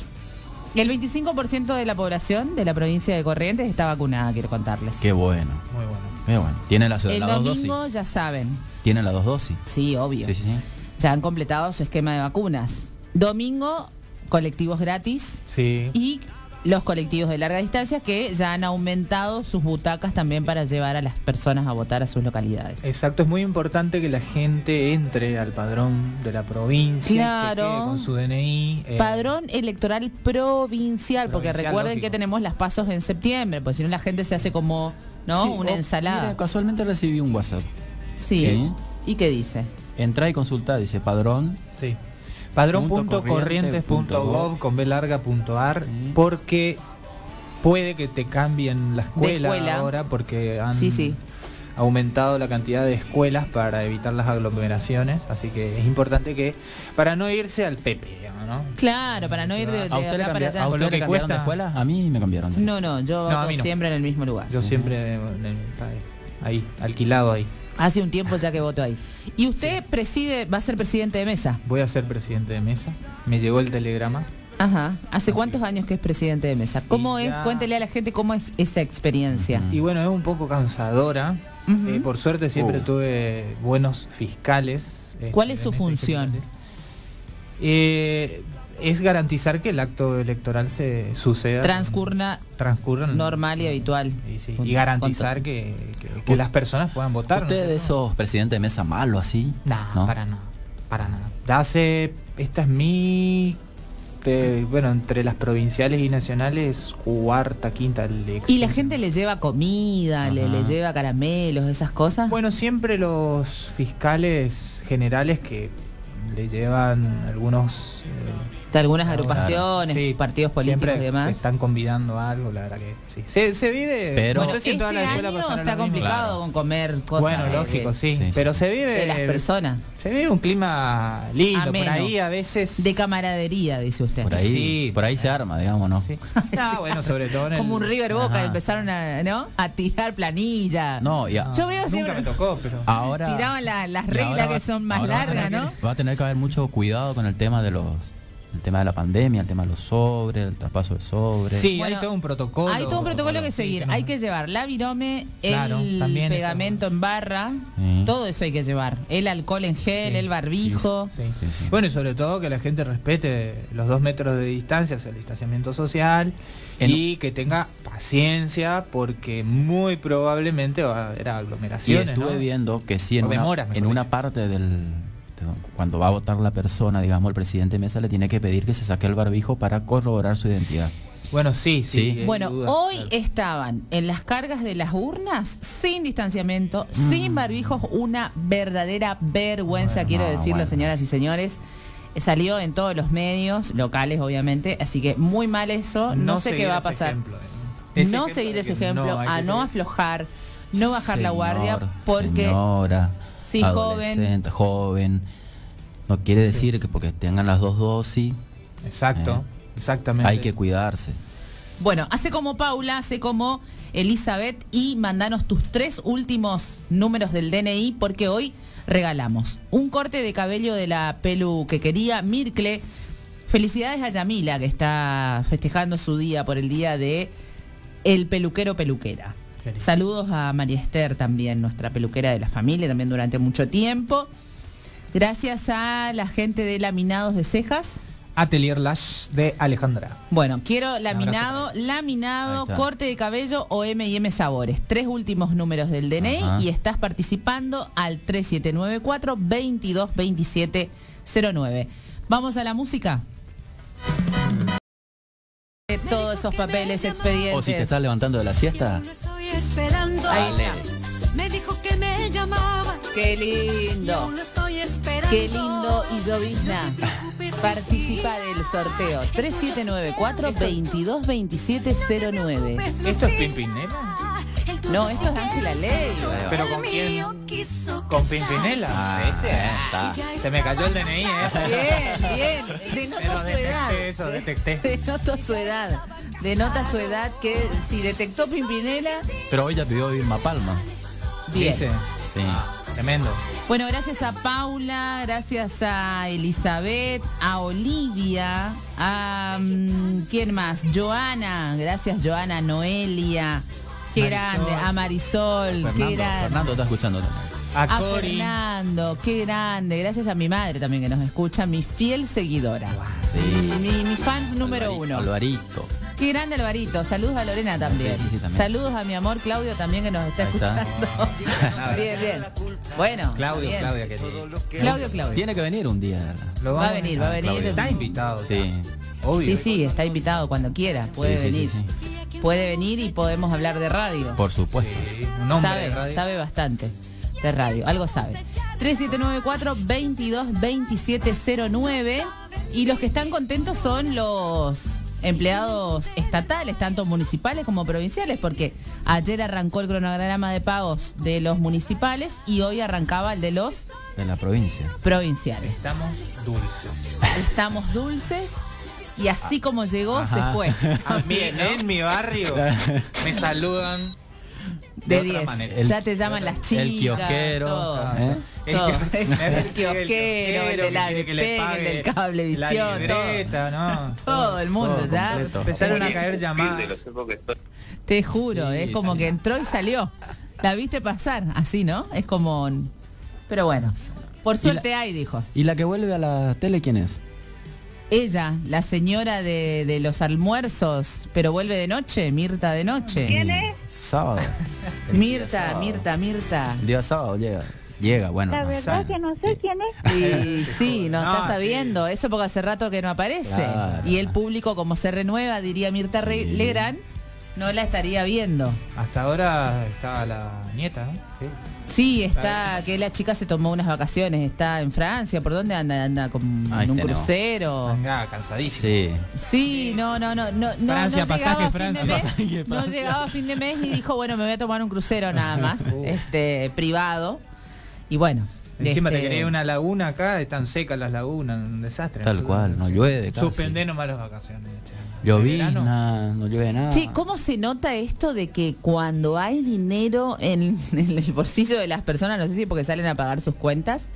Speaker 1: El 25% de la población de la provincia de Corrientes está vacunada, quiero contarles.
Speaker 2: Qué bueno.
Speaker 3: Muy bueno.
Speaker 2: Qué bueno. Tienen las,
Speaker 1: El
Speaker 2: las dos
Speaker 1: domingo
Speaker 2: dosis.
Speaker 1: ya saben.
Speaker 2: Tienen las dos dosis.
Speaker 1: Sí, obvio.
Speaker 2: Sí, sí, sí.
Speaker 1: Ya han completado su esquema de vacunas. Domingo colectivos gratis
Speaker 3: Sí.
Speaker 1: y los colectivos de larga distancia que ya han aumentado sus butacas también para llevar a las personas a votar a sus localidades.
Speaker 3: Exacto, es muy importante que la gente entre al padrón de la provincia,
Speaker 1: Claro.
Speaker 3: chequee con su DNI. eh,
Speaker 1: Padrón electoral provincial, porque recuerden
Speaker 3: lógico.
Speaker 1: que tenemos las pasos en septiembre, porque si no la gente se hace como, ¿no?
Speaker 2: Sí,
Speaker 1: Una ensalada.
Speaker 2: mira, casualmente recibí un WhatsApp.
Speaker 1: sí.
Speaker 2: Sí.
Speaker 1: ¿Y qué dice?
Speaker 2: Entra y consulta, dice padrón.
Speaker 3: Sí. Padrón.corrientes.gov con B larga punto ar
Speaker 2: Sí.
Speaker 3: porque puede que te cambien la escuela,
Speaker 1: escuela.
Speaker 3: ahora porque han
Speaker 1: Sí, sí.
Speaker 3: aumentado la cantidad de escuelas para evitar las aglomeraciones, así que es importante que para no irse al Pepe, ¿no?
Speaker 1: Claro, para no ir de, de
Speaker 2: ¿A usted
Speaker 1: acá para allá.
Speaker 2: a usted
Speaker 3: lo que
Speaker 2: cambiaron de
Speaker 3: cuesta.
Speaker 2: escuela? A mí me cambiaron. de
Speaker 1: No, no, yo
Speaker 3: No, no.
Speaker 1: siempre en el mismo lugar.
Speaker 3: Yo siempre en el- ahí, alquilado ahí.
Speaker 1: Hace un tiempo ya que voto ahí. Y usted preside, va a ser presidente de mesa.
Speaker 3: Voy a ser presidente de mesa. Me llegó el telegrama.
Speaker 1: Ajá. ¿Hace cuántos años que es presidente de mesa? ¿Cómo es? Cuéntele a la gente cómo es esa experiencia.
Speaker 3: Y bueno, es un poco cansadora. Eh, por suerte siempre
Speaker 2: Uh.
Speaker 3: tuve buenos fiscales. este,
Speaker 1: ¿Cuál es su función?
Speaker 3: Eh, es garantizar que el acto electoral se suceda.
Speaker 1: Transcurna
Speaker 3: transcurra
Speaker 1: normal y habitual.
Speaker 3: Y, sí,
Speaker 1: Con-
Speaker 3: y garantizar que, que- que las personas puedan votar. ¿no es
Speaker 2: ¿Usted de
Speaker 3: cierto?
Speaker 2: esos presidentes de mesa malo así?
Speaker 3: Nah,
Speaker 2: ¿No?
Speaker 3: para nada. Para nada. Hace. Esta es mi. bueno, entre las provinciales y nacionales, cuarta, quinta elección.
Speaker 1: Y la gente le lleva comida, le, le lleva caramelos, esas cosas.
Speaker 3: Bueno, siempre los fiscales generales que le llevan algunos eh,
Speaker 1: de algunas
Speaker 3: Claro.
Speaker 1: agrupaciones,
Speaker 3: sí,
Speaker 1: partidos políticos
Speaker 3: siempre
Speaker 1: y demás.
Speaker 3: están convidando algo, la verdad que sí. Se, se vive,
Speaker 2: Pero-
Speaker 3: no sé si en toda
Speaker 1: este
Speaker 3: la escuela
Speaker 1: año está complicado
Speaker 2: Claro.
Speaker 1: con comer cosas
Speaker 3: Bueno,
Speaker 1: de-
Speaker 3: lógico,
Speaker 1: de,
Speaker 3: sí,
Speaker 2: Sí,
Speaker 3: pero
Speaker 2: sí.
Speaker 3: se vive
Speaker 1: de las personas.
Speaker 3: se vive un clima lindo,
Speaker 1: Ameno.
Speaker 3: por ahí a veces
Speaker 1: De camaradería, dice usted.
Speaker 2: Por ahí,
Speaker 3: Sí.
Speaker 2: por ahí se arma, digamos, ¿no?
Speaker 3: Sí. [laughs] No, bueno, sobre todo en el-
Speaker 1: Como un River Boca,
Speaker 2: Ajá.
Speaker 1: empezaron a, ¿no? a tirar planilla.
Speaker 2: No, y a-
Speaker 1: Yo veo
Speaker 3: Nunca
Speaker 1: siempre-
Speaker 3: me tocó, pero
Speaker 2: ahora
Speaker 1: Tiraban la- las reglas que son más largas, ¿no?
Speaker 2: Va a tener que haber mucho cuidado con el tema de los el tema de la pandemia, el tema de los sobres, el traspaso de sobres.
Speaker 3: sí,
Speaker 1: Bueno,
Speaker 3: hay todo un protocolo.
Speaker 1: Hay todo un protocolo que
Speaker 3: Sí,
Speaker 1: seguir.
Speaker 3: no-
Speaker 1: Hay que llevar la virome,
Speaker 3: Claro,
Speaker 1: el
Speaker 3: eso.
Speaker 1: pegamento en barra,
Speaker 2: Sí.
Speaker 1: todo eso hay que llevar. El alcohol en gel,
Speaker 3: Sí.
Speaker 1: el barbijo.
Speaker 3: Sí.
Speaker 2: Sí, sí.
Speaker 3: Bueno, y sobre todo que la gente respete los dos metros de distancia, el distanciamiento social,
Speaker 2: En-
Speaker 3: y que tenga paciencia, porque muy probablemente va a haber
Speaker 2: Y
Speaker 3: aglomeraciones.
Speaker 2: estuve
Speaker 3: ¿no?
Speaker 2: viendo que sí, en una,
Speaker 3: demoras, mejor
Speaker 2: en una
Speaker 3: dicho.
Speaker 2: parte del. Cuando va a votar la persona, digamos, el presidente Mesa le tiene que pedir que se saque el barbijo para corroborar su identidad.
Speaker 3: Bueno, sí, sí.
Speaker 2: Sí.
Speaker 3: hay
Speaker 1: Bueno, hoy
Speaker 3: claro.
Speaker 1: estaban en las cargas de las urnas sin distanciamiento,
Speaker 2: Mm.
Speaker 1: sin barbijos, una verdadera vergüenza,
Speaker 3: Bueno,
Speaker 1: quiero
Speaker 2: no,
Speaker 1: decirlo,
Speaker 2: bueno.
Speaker 1: señoras y señores. Eh, Salió en todos los medios, locales obviamente, así que muy mal eso, no, sé qué va a
Speaker 3: ese
Speaker 1: pasar.
Speaker 3: ejemplo, ¿eh? Ese
Speaker 1: no
Speaker 3: ejemplo
Speaker 1: seguir ese ejemplo,
Speaker 3: hay
Speaker 1: a no
Speaker 3: seguir.
Speaker 1: aflojar, no bajar la guardia, porque
Speaker 2: Señora,
Speaker 1: Sí,
Speaker 2: adolescente, joven. No quiere decir que porque tengan las dos dosis
Speaker 3: Exacto,
Speaker 2: Eh.
Speaker 3: exactamente.
Speaker 2: hay que cuidarse.
Speaker 1: Bueno, hace como Paula, hace como Elizabeth y mandanos tus tres últimos números del DNI porque hoy regalamos un corte de cabello de la pelu que quería Mircle. Felicidades a Yamila que está festejando su día por el día de el peluquero peluquera. Saludos a María Esther también, nuestra peluquera de la familia, también durante mucho tiempo. Gracias a la gente de Laminados de Cejas.
Speaker 3: Atelier Lash de Alejandra.
Speaker 1: Bueno, quiero laminado, laminado, corte de cabello o M&M Sabores. Tres últimos números del DNI
Speaker 2: Ajá.
Speaker 1: y estás participando al 3794 222709. Vamos a la música. Todos esos papeles, expedientes.
Speaker 2: O si te estás levantando de la siesta.
Speaker 1: Ahí
Speaker 2: Dale.
Speaker 5: Me dijo que me llamaba.
Speaker 1: Qué lindo. Qué lindo y llovizna. Participa del sorteo 3794 222709.
Speaker 3: ¿Esto es Pimpinela?
Speaker 1: No, esto es Ángela Ley.
Speaker 3: ¿Pero con quién? ¿Con Pimpinela?
Speaker 2: Ah.
Speaker 3: Se me cayó el DNI, ¿eh?
Speaker 1: Bien, bien. Denota su edad.
Speaker 3: eso, detecté.
Speaker 1: Denota su edad. Denota su edad que si detectó Pimpinela,
Speaker 2: pero hoy ya pidió Irma Palma.
Speaker 1: bien.
Speaker 3: ¿Viste?
Speaker 2: Sí.
Speaker 3: Tremendo.
Speaker 1: Bueno, gracias a Paula, gracias a Elizabeth, a Olivia, a mm, quién más, Joana, gracias Joana, Noelia, qué
Speaker 3: Marisol.
Speaker 1: grande, a Marisol, qué
Speaker 2: Fernando,
Speaker 1: grande.
Speaker 2: Fernando está escuchando también.
Speaker 3: A
Speaker 1: A
Speaker 3: Cori.
Speaker 1: Fernando, qué grande. Gracias a mi madre también que nos escucha, mi fiel seguidora.
Speaker 2: Sí.
Speaker 1: Mi, mi fans número
Speaker 2: Alvarito,
Speaker 1: uno.
Speaker 2: Alvarito.
Speaker 1: Qué grande Alvarito. Saludos a Lorena también.
Speaker 2: Sí, sí, también.
Speaker 1: Saludos a mi amor Claudio también que nos está escuchando. [laughs] bien, bien. Bueno.
Speaker 3: Claudio,
Speaker 1: bien.
Speaker 3: Claudia, querido.
Speaker 1: Claudio, Claudio.
Speaker 2: Tiene que venir un día.
Speaker 3: Lo
Speaker 1: Va a venir, va a venir.
Speaker 2: Claudio.
Speaker 3: Está invitado.
Speaker 2: Sí.
Speaker 3: Obvio.
Speaker 1: Sí, sí, está invitado cuando quiera. Puede
Speaker 2: Sí, sí,
Speaker 1: venir.
Speaker 2: sí,
Speaker 1: Puede venir y podemos hablar de radio.
Speaker 2: Por supuesto.
Speaker 3: Sí, un hombre
Speaker 1: sabe,
Speaker 3: de radio.
Speaker 1: sabe bastante de radio, algo sabe. 3794-222709 y los que están contentos son los empleados estatales, tanto municipales como provinciales, porque ayer arrancó el cronograma de pagos de los municipales y hoy arrancaba el de los
Speaker 2: De la provincia.
Speaker 1: provinciales.
Speaker 3: Estamos dulces.
Speaker 1: Estamos dulces y así como llegó
Speaker 2: Ajá.
Speaker 1: se fue.
Speaker 3: A mí, en mi barrio, me saludan
Speaker 1: De
Speaker 3: otra
Speaker 1: 10.
Speaker 3: manera.
Speaker 2: El-
Speaker 1: ya te llaman las chicas.
Speaker 2: el kiosquero,
Speaker 1: todo.
Speaker 2: ¿eh?
Speaker 1: Todo. El kiosquero, el
Speaker 3: que le
Speaker 1: despegue, el
Speaker 3: pague
Speaker 1: del cablevisión,
Speaker 3: La libreta, ¿no? [laughs]
Speaker 1: Todo el mundo
Speaker 2: Todo
Speaker 1: ya.
Speaker 2: completo.
Speaker 3: Empezaron a caer llamadas.
Speaker 1: Te juro,
Speaker 2: Sí,
Speaker 1: es como
Speaker 2: sí.
Speaker 1: que entró y salió. La viste pasar, así, ¿no? Es como. Pero bueno, por suerte hay, dijo.
Speaker 2: ¿Y la que vuelve a la tele quién es?
Speaker 1: Ella, la señora de, de los almuerzos, pero vuelve de noche, Mirta de noche.
Speaker 2: ¿Quién es? Sábado. [laughs]
Speaker 1: Mirta,
Speaker 2: sábado.
Speaker 1: Mirta, Mirta.
Speaker 2: El día sábado llega. Llega, bueno.
Speaker 6: La
Speaker 2: no
Speaker 6: verdad
Speaker 2: sé.
Speaker 6: que no sé quién es.
Speaker 1: Y sí, [laughs] no,
Speaker 3: No,
Speaker 1: está
Speaker 3: sí.
Speaker 1: sabiendo. Eso porque hace rato que no aparece.
Speaker 2: Claro.
Speaker 1: Y el público, como se renueva, diría Mirta
Speaker 2: Sí.
Speaker 1: Legrand, no la estaría viendo.
Speaker 3: Hasta ahora estaba la nieta, ¿no? Sí.
Speaker 1: Sí, está, que la chica se tomó unas vacaciones, está en Francia, ¿por dónde anda? Anda con,
Speaker 2: Ahí
Speaker 1: en un
Speaker 2: tenemos.
Speaker 1: crucero.
Speaker 3: Venga, cansadísimo.
Speaker 2: Sí.
Speaker 1: Sí, no, no, no, no, no,
Speaker 3: Francia,
Speaker 1: no
Speaker 3: pasaje,
Speaker 1: llegaba a fin
Speaker 3: Francia.
Speaker 1: de mes,
Speaker 2: Pasaje,
Speaker 1: no
Speaker 2: Francia.
Speaker 1: llegaba a fin de mes y dijo, bueno, me voy a tomar un crucero nada [laughs] más,
Speaker 3: Uh.
Speaker 1: este, privado. Y bueno.
Speaker 3: Encima
Speaker 1: este,
Speaker 3: te quería una laguna acá, están secas las lagunas, un desastre.
Speaker 2: Tal cual, no llueve casi.
Speaker 3: Suspendé nomás las vacaciones.
Speaker 2: Llovizna, no llueve nada.
Speaker 1: Sí, ¿cómo se nota esto de que cuando hay dinero en, [laughs] en el bolsillo de las personas, no sé si porque salen a pagar sus cuentas,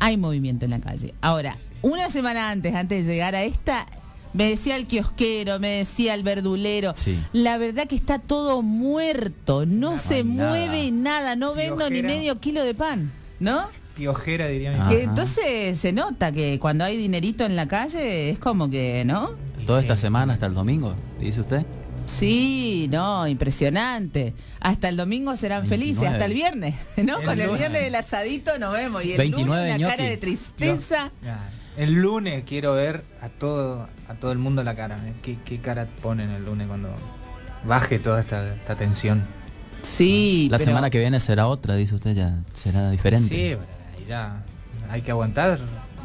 Speaker 1: hay movimiento en la calle? Ahora, una semana antes, antes de llegar a esta, me decía el kiosquero, me decía el verdulero,
Speaker 2: Sí.
Speaker 1: la verdad que está todo muerto, no
Speaker 2: No
Speaker 1: se
Speaker 2: nada.
Speaker 1: mueve nada, no vendo ni medio kilo de pan, ¿no?
Speaker 3: Piojera, diría mi mamá.
Speaker 2: Ajá.
Speaker 1: Entonces se nota que cuando hay dinerito en la calle es como que, ¿no?
Speaker 2: Toda esta semana hasta el domingo, dice usted.
Speaker 1: Sí, no, impresionante. Hasta el domingo serán
Speaker 2: 29.
Speaker 1: felices, hasta el viernes, [laughs] ¿no?
Speaker 3: El
Speaker 1: Con el
Speaker 3: lunes.
Speaker 1: viernes del asadito nos vemos. Y el
Speaker 2: 29
Speaker 1: lunes una cara de tristeza.
Speaker 3: El lunes quiero ver a todo a todo el mundo la cara. ¿eh? ¿Qué, qué cara ponen el lunes cuando baje toda esta, esta tensión?
Speaker 1: Sí,
Speaker 2: La
Speaker 1: pero-
Speaker 2: semana que viene será otra, dice usted, ya será diferente.
Speaker 3: Sí, pero ahí ya hay que aguantar.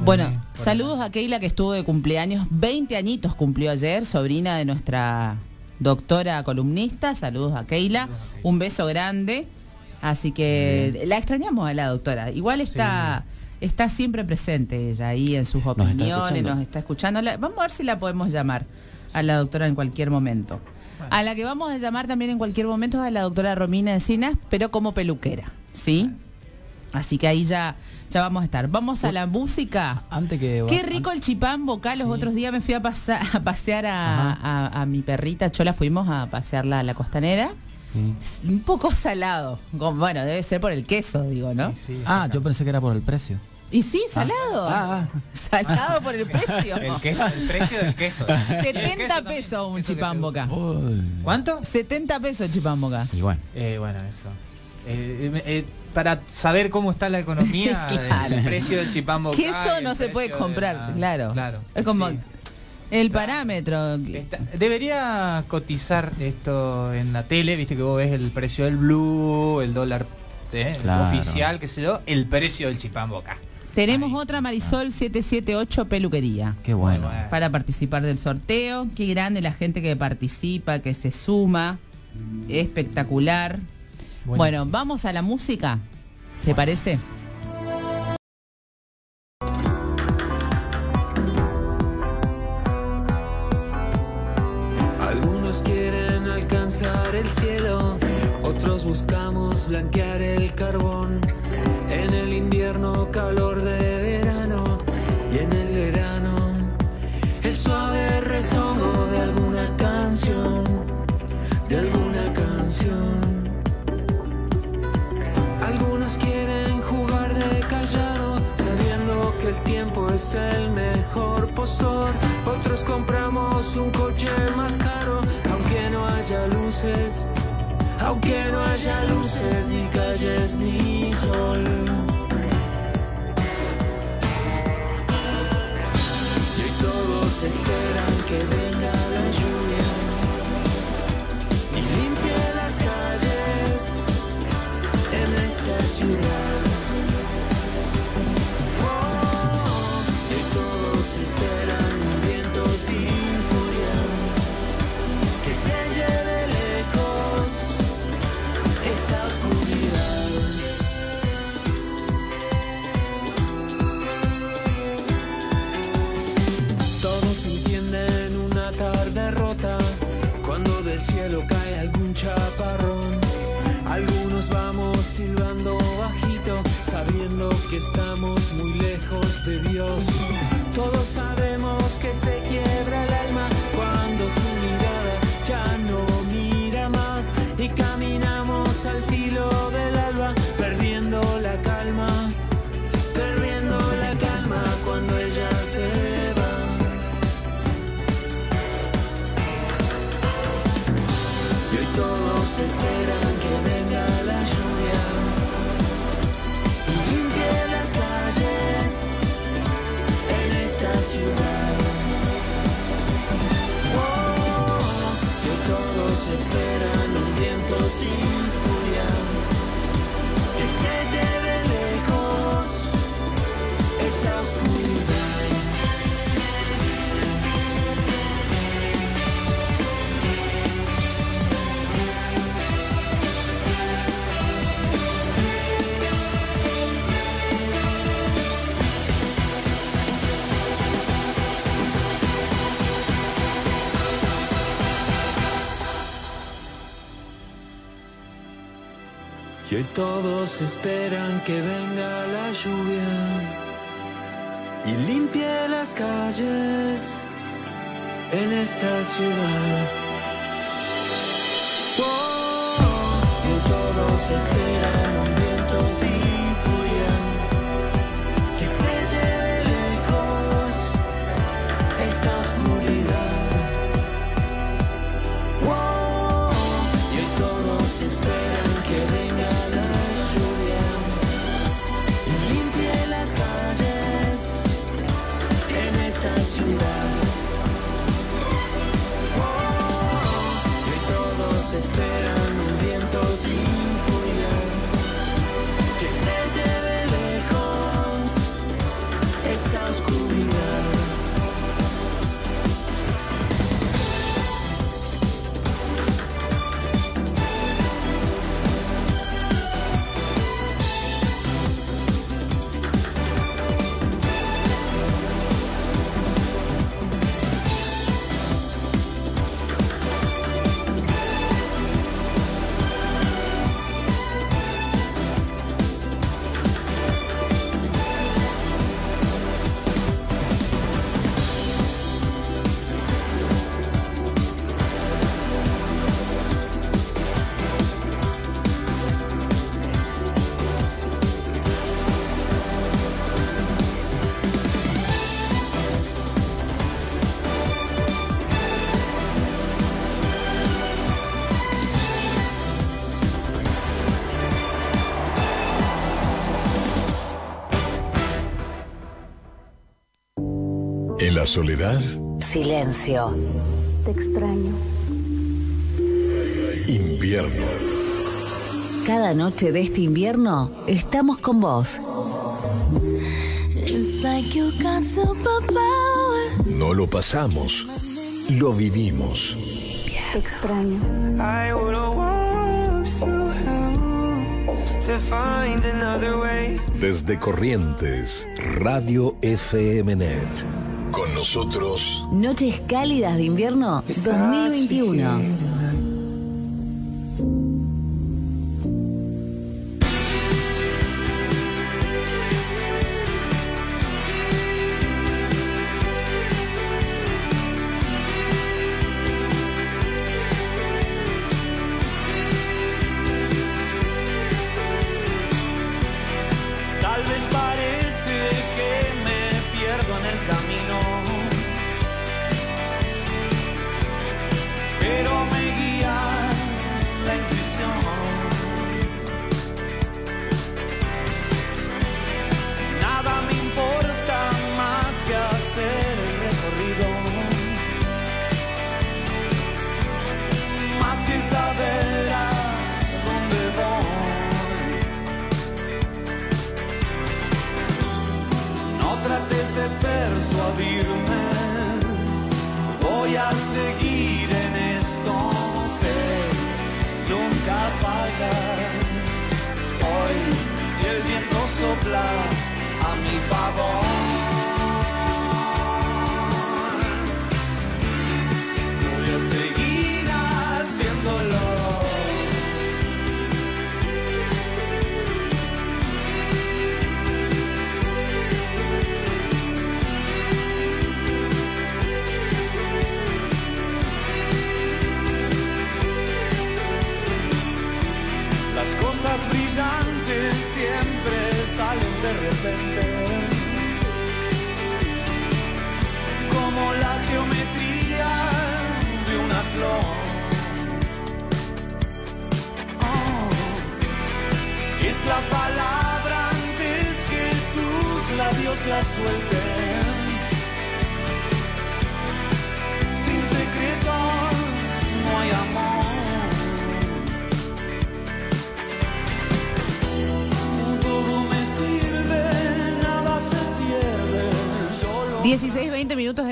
Speaker 1: Bueno, saludos a Keila que estuvo de cumpleaños. 20 añitos cumplió ayer, sobrina de nuestra doctora columnista. Saludos a Keila.
Speaker 3: Saludos a Keila.
Speaker 1: Un beso grande. Así que la extrañamos a la doctora. Igual está, está siempre presente ella ahí en sus
Speaker 2: está
Speaker 1: opiniones,
Speaker 2: escuchando.
Speaker 1: nos está escuchando. La- Vamos a ver si la podemos llamar a la doctora en cualquier momento. A la que vamos a llamar también en cualquier momento es a la doctora Romina Encinas, pero como peluquera, ¿sí? Así que ahí ya, ya vamos a estar. Vamos a la música.
Speaker 2: Antes que
Speaker 1: Qué rico el chipán boca. Los
Speaker 2: Sí.
Speaker 1: otros días me fui a, pasa- a pasear a, a- a mi perrita Chola. Fuimos a pasearla a la costanera.
Speaker 2: Sí.
Speaker 1: Un poco salado. Bueno, debe ser por el queso, digo, ¿no?
Speaker 3: Sí, sí,
Speaker 2: Ah, yo pensé que era por el precio.
Speaker 1: Y sí, salado.
Speaker 2: Ah, ah.
Speaker 1: Salado por el precio.
Speaker 3: El queso, el precio del queso. [laughs] El queso
Speaker 1: 70
Speaker 3: también,
Speaker 1: pesos un chipán boca.
Speaker 3: ¿Cuánto?
Speaker 1: 70 pesos chipán boca.
Speaker 2: Y bueno.
Speaker 3: Eh, bueno, eso. Eh, eh, eh, para saber cómo está la economía, [laughs]
Speaker 1: Claro.
Speaker 3: el precio del chipán boca
Speaker 1: Que eso no se puede comprar,
Speaker 3: la-
Speaker 1: claro.
Speaker 3: Claro.
Speaker 1: Es como
Speaker 3: sí.
Speaker 1: el
Speaker 3: Claro.
Speaker 1: parámetro.
Speaker 3: Está- debería cotizar esto en la tele, viste que vos ves el precio del blue, el dólar eh,
Speaker 2: Claro.
Speaker 3: oficial, qué sé yo, el precio del chipán boca.
Speaker 1: Tenemos
Speaker 3: Ahí.
Speaker 1: otra Marisol 778 peluquería.
Speaker 2: Qué bueno.
Speaker 1: Para participar del sorteo. Qué grande la gente que participa, que se suma. Espectacular.
Speaker 3: Buenísimo.
Speaker 1: Bueno, vamos a la música. ¿Te parece?
Speaker 7: Algunos quieren alcanzar el cielo, otros buscamos blanquear Tell el mejor. que estamos muy lejos de Dios. Todos sabemos que se quiebra el alma cuando su Y hoy todos esperan que venga la lluvia y limpie las calles en esta ciudad. Todos esperan.
Speaker 6: soledad.
Speaker 8: Silencio.
Speaker 9: Te extraño.
Speaker 6: Invierno.
Speaker 8: Cada noche de este invierno estamos con vos.
Speaker 6: No lo pasamos, lo vivimos.
Speaker 9: Te extraño.
Speaker 6: Desde Corrientes, Radio FMNet. Con nosotros.
Speaker 8: Noches cálidas de invierno 2021.
Speaker 10: Labios la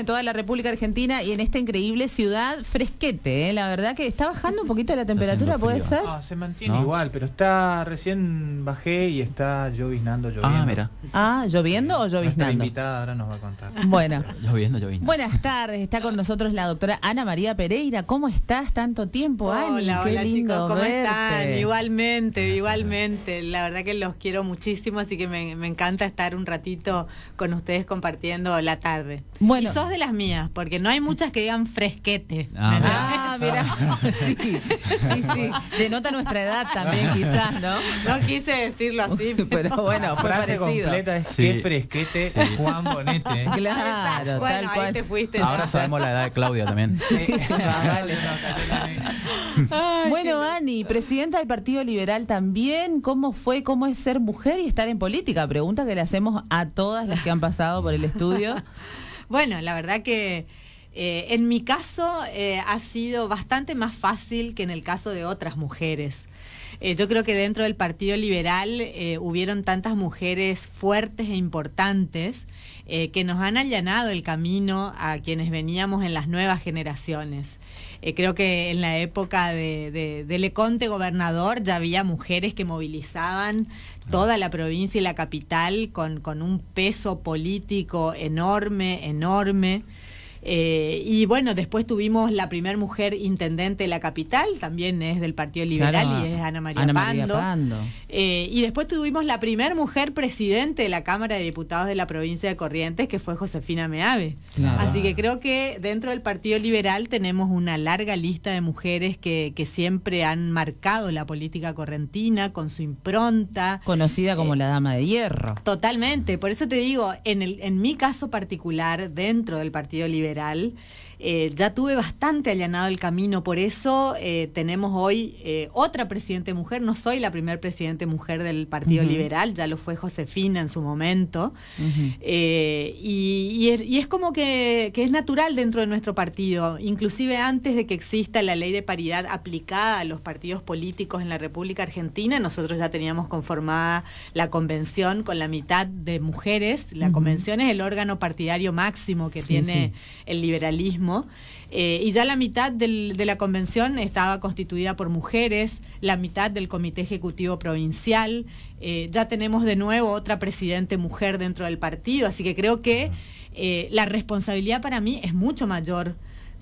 Speaker 1: 20 minutos en toda la República Argentina y en esta increíble ciudad fresquete, ¿eh? la verdad que está bajando un poquito la temperatura, ¿puede ser?
Speaker 3: Ah, se mantiene
Speaker 2: ¿No?
Speaker 3: igual, pero está recién bajé y está lloviznando, lloviendo.
Speaker 2: Ah, mira.
Speaker 1: Ah, ¿lloviendo o
Speaker 3: Nuestra
Speaker 1: lloviznando?
Speaker 3: invitada ahora nos va a contar.
Speaker 1: Bueno. [laughs]
Speaker 2: Lloviendo, lloviendo.
Speaker 1: Buenas tardes, está con nosotros la doctora Ana María Pereira. ¿Cómo estás? Tanto tiempo, Ani.
Speaker 11: Hola,
Speaker 1: Qué
Speaker 11: hola
Speaker 1: lindo
Speaker 11: chicos, ¿cómo
Speaker 1: verte.
Speaker 11: están? Igualmente, igualmente. La verdad que los quiero muchísimo, así que me, me encanta estar un ratito con ustedes compartiendo la tarde.
Speaker 1: Bueno.
Speaker 11: Y sos de las mías, porque no hay muchas que digan fresquete.
Speaker 2: Ah,
Speaker 11: ¿me
Speaker 1: Ah, mira, [laughs] sí, sí, sí. Denota nuestra edad también, quizás, ¿no?
Speaker 11: No quise decirlo así, [laughs]
Speaker 1: Pero bueno, fue
Speaker 3: frase
Speaker 1: parecido.
Speaker 3: completa es
Speaker 2: Sí.
Speaker 3: qué fresquete
Speaker 2: Sí.
Speaker 3: Juan Bonete. [laughs]
Speaker 1: Claro,
Speaker 11: bueno,
Speaker 1: tal
Speaker 11: ahí
Speaker 1: cual.
Speaker 11: te fuiste.
Speaker 2: Ahora sabemos la edad de Claudia también.
Speaker 1: Ah, vale. Bueno, Ani, presidenta del Partido Liberal también, ¿cómo fue, cómo es ser mujer y estar en política? Pregunta que le hacemos a todas las que han pasado por el estudio.
Speaker 11: Bueno, la verdad que eh, en mi caso eh, ha sido bastante más fácil que en el caso de otras mujeres. Eh, yo creo que dentro del Partido Liberal hubieron tantas mujeres fuertes e importantes que nos han allanado el camino a quienes veníamos en las nuevas generaciones. Eh, creo que en la época de, de, de Leconte gobernador ya había mujeres que movilizaban toda la provincia y la capital con, con un peso político enorme, enorme. Eh, y bueno, después tuvimos la primer mujer intendente de la capital, también es del Partido Liberal
Speaker 1: Claro,
Speaker 11: y es Ana María
Speaker 1: Ana María
Speaker 11: Pando.
Speaker 1: Pando.
Speaker 11: Eh, y después tuvimos la primer mujer presidente de la Cámara de Diputados de la provincia de Corrientes, que fue Josefina Meave.
Speaker 1: Claro.
Speaker 11: Así que creo que dentro del Partido Liberal tenemos una larga lista de mujeres que, que siempre han marcado la política correntina con su impronta.
Speaker 1: Conocida como
Speaker 11: Eh,
Speaker 1: la Dama de Hierro.
Speaker 11: Totalmente, por eso te digo, en, el, en mi caso particular, dentro del Partido Liberal, liberal eh, ya tuve bastante allanado el camino, por eso eh, tenemos hoy eh, otra presidente mujer, no soy la primer presidente mujer del Partido. Liberal, ya lo fue Josefina en su momento, y, y es, y es como que, que es natural dentro de nuestro partido, inclusive antes de que exista la ley de paridad aplicada a los partidos políticos en la República Argentina, nosotros ya teníamos conformada la convención con la mitad de mujeres. La convención es el órgano partidario máximo que
Speaker 1: Sí,
Speaker 11: tiene
Speaker 1: sí.
Speaker 11: el liberalismo. Eh, y ya la mitad del- de la convención estaba constituida por mujeres, la mitad del comité ejecutivo provincial. eh, ya tenemos de nuevo otra presidente mujer dentro del partido, así que creo que eh, la responsabilidad para mí es mucho mayor.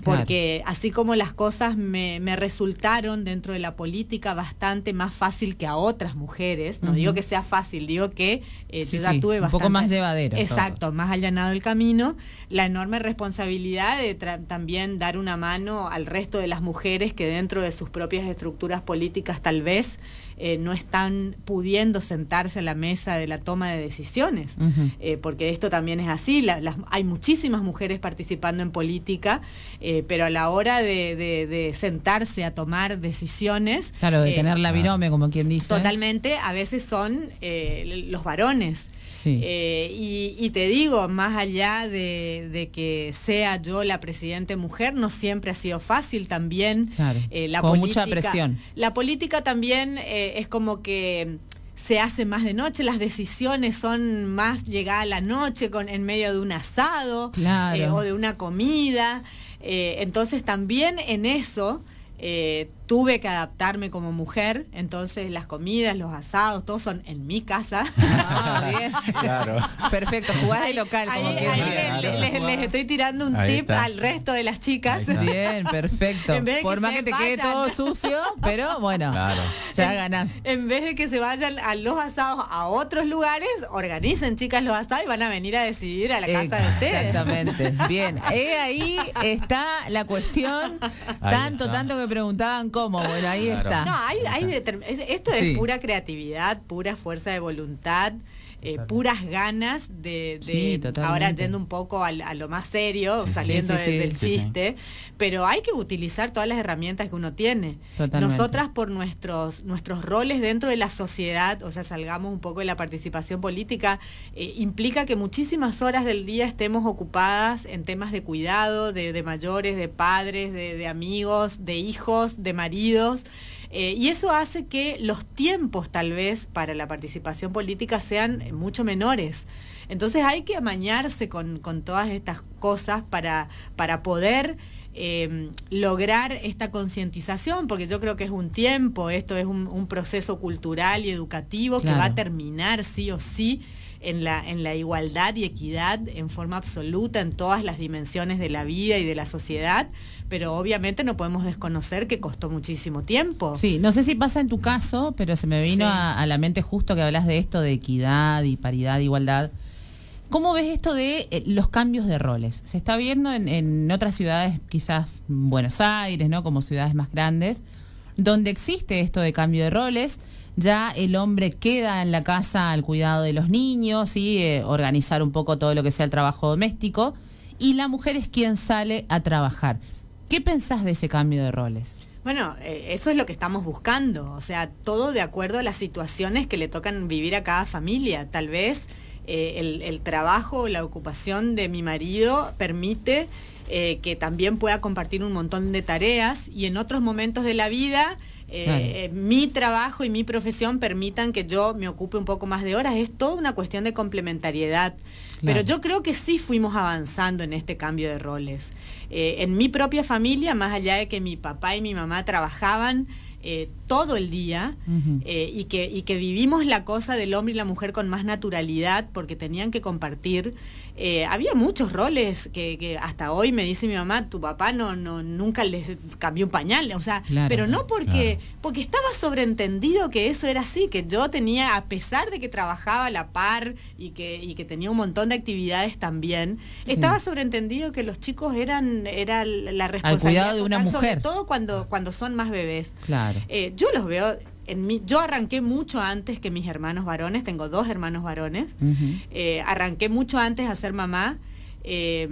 Speaker 1: Claro.
Speaker 11: Porque así como las cosas me, me resultaron dentro de la política bastante más fácil que a otras mujeres, no digo que sea fácil, digo que eh,
Speaker 1: Sí,
Speaker 11: yo ya
Speaker 1: sí,
Speaker 11: tuve
Speaker 1: un
Speaker 11: bastante...
Speaker 1: poco más llevadero todo.
Speaker 11: Exacto, más allanado el camino, la enorme responsabilidad de tra- también dar una mano al resto de las mujeres que dentro de sus propias estructuras políticas tal vez eh, no están pudiendo sentarse a la mesa de la toma de decisiones. Eh, porque esto también es así, la- las- hay muchísimas mujeres participando en política, eh, pero a la hora de, de- de sentarse a tomar decisiones...
Speaker 1: Claro, de
Speaker 11: eh,
Speaker 1: tener la virome, como quien dice.
Speaker 11: Totalmente, a veces son eh, los varones.
Speaker 1: Sí.
Speaker 11: Eh, y, y te digo, más allá de, de que sea yo la presidente mujer, no siempre ha sido fácil también.
Speaker 1: Claro,
Speaker 11: eh, la
Speaker 1: con
Speaker 11: política,
Speaker 1: mucha presión.
Speaker 11: La política también eh, es como que se hace más de noche, las decisiones son más llegada a la noche con en medio de un asado
Speaker 1: Claro.
Speaker 11: eh, o de una comida. Entonces también en eso eh, tuve que adaptarme como mujer, entonces las comidas, los asados, todos son en mi casa. [laughs]
Speaker 1: Ah, bien.
Speaker 2: Claro.
Speaker 1: Perfecto, jugás de local como
Speaker 11: Ahí,
Speaker 1: que
Speaker 11: ahí les, les- les estoy tirando un
Speaker 2: Ahí
Speaker 11: tip
Speaker 2: está.
Speaker 11: al resto de las chicas.
Speaker 1: Bien, perfecto.
Speaker 11: En vez de
Speaker 1: Por
Speaker 11: que
Speaker 1: más que te quede todo sucio, pero bueno,
Speaker 2: Claro.
Speaker 1: ya ganás.
Speaker 11: En vez de que se vayan a los asados a otros lugares, organicen chicas los asados y van a venir a decidir a la casa de ustedes.
Speaker 1: Exactamente. [laughs] Bien, Eh, ahí está la cuestión.
Speaker 2: Ahí
Speaker 1: tanto,
Speaker 2: está.
Speaker 1: tanto que preguntaban cómo. Bueno, ahí
Speaker 2: Claro.
Speaker 1: está.
Speaker 11: No, hay, hay esto es
Speaker 1: Sí.
Speaker 11: pura creatividad, pura fuerza de voluntad, eh, puras ganas de, de-
Speaker 1: Sí, totalmente.
Speaker 11: ahora yendo un poco al- a, lo más serio,
Speaker 2: Sí,
Speaker 11: saliendo
Speaker 1: Sí, sí,
Speaker 11: de-
Speaker 1: sí.
Speaker 11: del
Speaker 2: Sí, sí.
Speaker 11: chiste, pero hay que utilizar todas las herramientas que uno tiene.
Speaker 1: Totalmente.
Speaker 11: Nosotras por nuestros nuestros roles dentro de la sociedad, o sea, salgamos un poco de la participación política, eh, implica que muchísimas horas del día estemos ocupadas en temas de cuidado, de, de mayores, de padres, de, de amigos, de hijos, de maridos. Eh, y eso hace que los tiempos tal vez para la participación política sean mucho menores. Entonces hay que amañarse con, con todas estas cosas para, para poder eh, lograr esta concientización, porque yo creo que es un tiempo, esto es un, un proceso cultural y educativo que va a terminar sí o sí en la, en la igualdad y equidad en forma absoluta en todas las dimensiones de la vida y de la sociedad, pero obviamente no podemos desconocer que costó muchísimo tiempo.
Speaker 1: Sí, no sé si pasa en tu caso, pero se me vino
Speaker 11: Sí.
Speaker 1: a, a la mente justo que hablas de esto de equidad y paridad, igualdad. ¿Cómo ves esto de eh, los cambios de roles? Se está viendo en, en otras ciudades, quizás Buenos Aires, ¿no? Como ciudades más grandes, donde existe esto de cambio de roles. Ya el hombre queda en la casa al cuidado de los niños y eh, organizar un poco todo lo que sea el trabajo doméstico. Y la mujer es quien sale a trabajar. ¿Qué pensás de ese cambio de roles?
Speaker 11: Bueno, eh, eso es lo que estamos buscando, o sea, todo de acuerdo a las situaciones que le tocan vivir a cada familia. Tal vez eh, el, el trabajo la ocupación de mi marido permite eh, que también pueda compartir un montón de tareas y en otros momentos de la vida eh,
Speaker 1: Claro.
Speaker 11: eh, mi trabajo y mi profesión permitan que yo me ocupe un poco más de horas. Es toda una cuestión de complementariedad. Pero yo creo que sí fuimos avanzando en este cambio de roles. Eh, en mi propia familia, más allá de que mi papá y mi mamá trabajaban eh, todo el día eh, y, que, y que vivimos la cosa del hombre y la mujer con más naturalidad porque tenían que compartir, eh, había muchos roles que, que hasta hoy me dice mi mamá, tu papá no, no nunca les cambió un pañal, o sea,
Speaker 1: Claro.
Speaker 11: pero no porque,
Speaker 2: Claro.
Speaker 11: porque estaba sobreentendido que eso era así, que yo tenía, a pesar de que trabajaba a la par y que, y que tenía un montón de actividades también,
Speaker 1: Sí.
Speaker 11: estaba sobreentendido que los chicos eran, era la responsabilidad
Speaker 1: cuidado de una
Speaker 11: total, sobre
Speaker 1: mujer.
Speaker 11: todo cuando, cuando son más bebés.
Speaker 1: Claro.
Speaker 11: Eh, yo los veo en mí. Yo arranqué mucho antes que mis hermanos varones. Tengo dos hermanos varones. Eh, arranqué mucho antes a ser mamá. eh,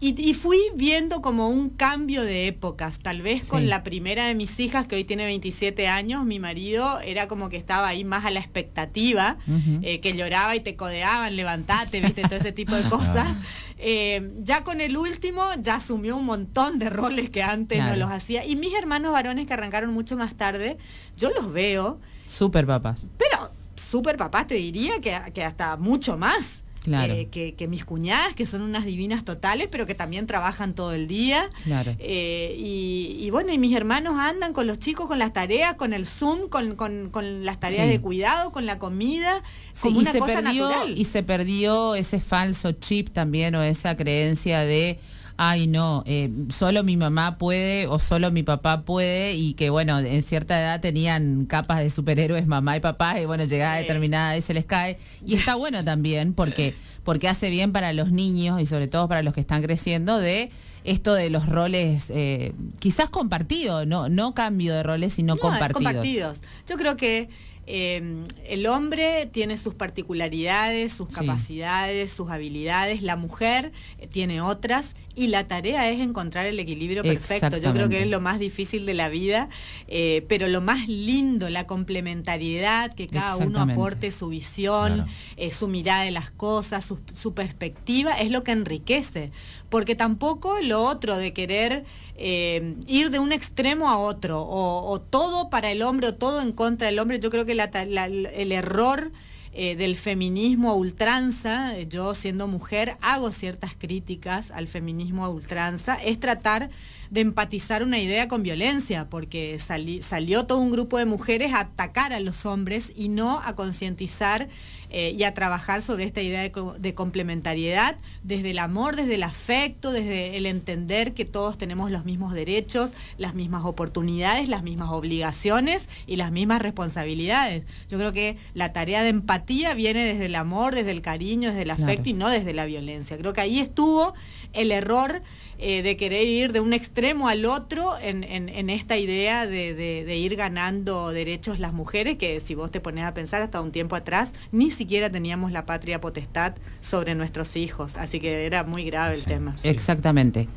Speaker 11: y, y fui viendo como un cambio de épocas. Tal vez
Speaker 1: Sí.
Speaker 11: con la primera de mis hijas, que hoy tiene 27 años, mi marido era como que estaba ahí más a la expectativa, eh, que lloraba y te codeaban, levantate, viste, todo ese tipo de [laughs] cosas. Eh, ya con el último, ya asumió un montón de roles que antes
Speaker 1: Claro.
Speaker 11: no los hacía. Y mis hermanos varones que arrancaron mucho más tarde, yo los veo,
Speaker 1: Super papás.
Speaker 11: pero súper papás te diría que, que hasta mucho más.
Speaker 1: Claro.
Speaker 11: eh, que, que mis cuñadas, que son unas divinas totales, pero que también trabajan todo el día.
Speaker 1: Claro.
Speaker 11: Eh, y, y bueno, y mis hermanos andan con los chicos, con las tareas, con el Zoom, con, con- con las tareas
Speaker 1: Sí.
Speaker 11: de cuidado, con la comida,
Speaker 1: Sí,
Speaker 11: como una cosa
Speaker 1: perdió
Speaker 11: natural.
Speaker 1: y se perdió ese falso chip también o esa creencia de ay no eh, solo mi mamá puede o solo mi papá puede y que bueno en cierta edad tenían capas de superhéroes mamá y papá y bueno llegada
Speaker 11: Sí.
Speaker 1: determinada y se les cae y está bueno también porque porque hace bien para los niños y sobre todo para los que están creciendo de esto de los roles eh, quizás compartidos no no cambio de roles sino
Speaker 11: No,
Speaker 1: compartidos
Speaker 11: compartidos. Yo creo que eh, el hombre tiene sus particularidades, sus
Speaker 1: Sí.
Speaker 11: capacidades, sus habilidades, la mujer eh, tiene otras y la tarea es encontrar el equilibrio perfecto. Yo creo que es lo más difícil de la vida, eh, pero lo más lindo, la complementariedad, que cada uno aporte su visión,
Speaker 2: Claro.
Speaker 11: eh, su mirada de las cosas, su, perspectiva es lo que enriquece, porque tampoco lo otro de querer eh, ir de un extremo a otro, o, todo para el hombre o todo en contra del hombre, yo creo que el error eh, del feminismo a ultranza, yo siendo mujer hago ciertas críticas al feminismo a ultranza, es tratar de empatizar una idea con violencia, porque sali- salió todo un grupo de mujeres a atacar a los hombres y no a concientizar eh, y a trabajar sobre esta idea de, de complementariedad, desde el amor, desde el afecto, desde el entender que todos tenemos los mismos derechos, las mismas oportunidades, las mismas obligaciones y las mismas responsabilidades. Yo creo que la tarea de empatía viene desde el amor, desde el cariño, desde el
Speaker 1: Claro.
Speaker 11: afecto y no desde la violencia. Creo que ahí estuvo el error eh, de querer ir de un extremo al otro en, en- en esta idea de, de- de ir ganando derechos las mujeres, que si vos te pones a pensar hasta un tiempo atrás, ni siquiera teníamos la patria potestad sobre nuestros hijos, así que era muy grave el tema.
Speaker 1: Exactamente.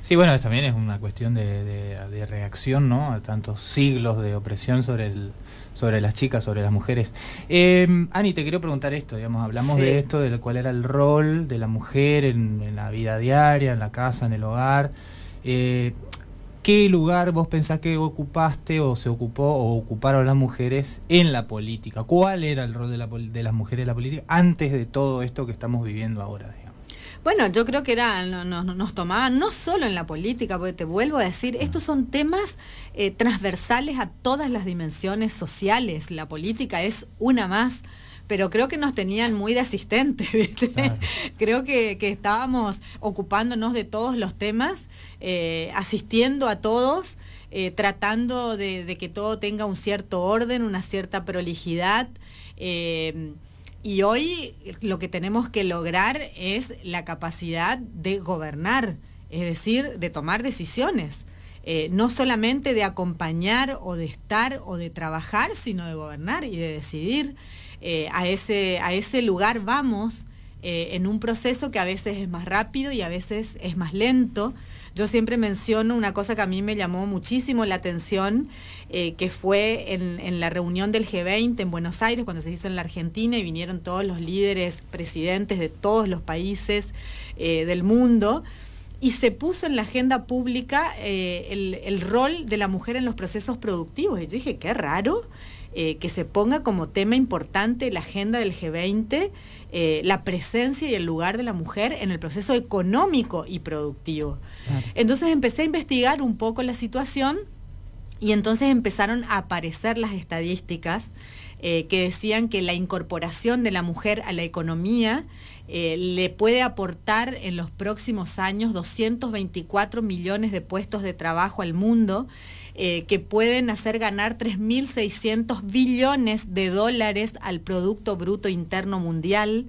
Speaker 3: Sí, bueno, también es una cuestión de, de- de reacción, ¿no? A tantos siglos de opresión sobre el, sobre las chicas, sobre las mujeres. Eh, Ani, te quiero preguntar esto, digamos, hablamos
Speaker 11: Sí.
Speaker 3: de esto, de cuál era el rol de la mujer en, en la vida diaria, en la casa, en el hogar. Eh, ¿Qué lugar vos pensás que ocupaste o se ocupó o ocuparon las mujeres en la política? ¿Cuál era el rol de, la de las mujeres en la política antes de todo esto que estamos viviendo ahora?
Speaker 11: Bueno, yo creo que era, no- no- nos tomaban no solo en la política, porque te vuelvo a decir, estos son temas eh, transversales a todas las dimensiones sociales. La política es una más, pero creo que nos tenían muy de asistentes, [laughs] ¿viste? creo que, que estábamos ocupándonos de todos los temas, eh, asistiendo a todos. eh, tratando de, de que todo tenga un cierto orden, una cierta prolijidad. eh, y hoy lo que tenemos que lograr es la capacidad de gobernar, es decir, de tomar decisiones. Eh, no solamente de acompañar o de estar o de trabajar, sino de gobernar y de decidir. Eh, a, ese, a ese lugar vamos eh, en un proceso que a veces es más rápido y a veces es más lento. Yo siempre menciono una cosa que a mí me llamó muchísimo la atención, eh, que fue en, la reunión del G20 en Buenos Aires, cuando se hizo en la Argentina y vinieron todos los líderes, presidentes de todos los países eh, del mundo. Y se puso en la agenda pública eh, el, el rol de la mujer en los procesos productivos. Y yo dije, qué raro eh, que se ponga como tema importante la agenda del G20 eh, la presencia y el lugar de la mujer en el proceso económico y productivo. Entonces empecé a investigar un poco la situación y entonces empezaron a aparecer las estadísticas eh, que decían que la incorporación de la mujer a la economía eh, le puede aportar en los próximos años 224 millones de puestos de trabajo al mundo, eh, que pueden hacer ganar 3.600 billones de dólares al Producto Bruto Interno Mundial,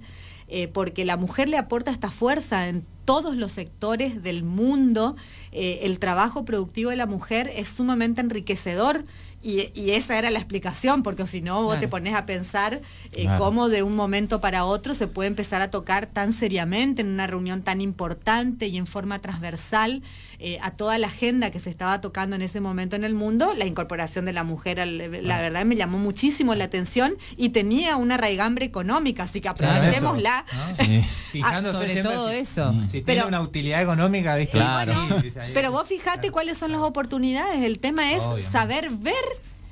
Speaker 11: eh, porque la mujer le aporta esta fuerza en todos los sectores del mundo. Eh, el trabajo productivo de la mujer es sumamente enriquecedor y, y esa era la explicación, porque si no, vos
Speaker 1: Claro.
Speaker 11: te pones a pensar eh,
Speaker 2: Claro.
Speaker 11: cómo de un momento para otro se puede empezar a tocar tan seriamente en una reunión tan importante y en forma transversal eh, a toda la agenda que se estaba tocando en ese momento en el mundo, la incorporación de la mujer, al- la verdad me llamó muchísimo la atención y tenía una raigambre económica, así que
Speaker 3: Claro,
Speaker 11: aprovechémosla.
Speaker 3: eso, ¿no?
Speaker 2: Sí. [laughs]
Speaker 3: Fijándose
Speaker 1: sobre
Speaker 3: siempre
Speaker 1: todo
Speaker 3: si-
Speaker 1: eso.
Speaker 3: Si
Speaker 11: Pero-
Speaker 3: tiene una utilidad económica, ¿viste?
Speaker 2: Claro.
Speaker 3: Sí,
Speaker 11: Pero vos fijate cuáles son las oportunidades. El tema es
Speaker 3: Obviamente.
Speaker 11: saber ver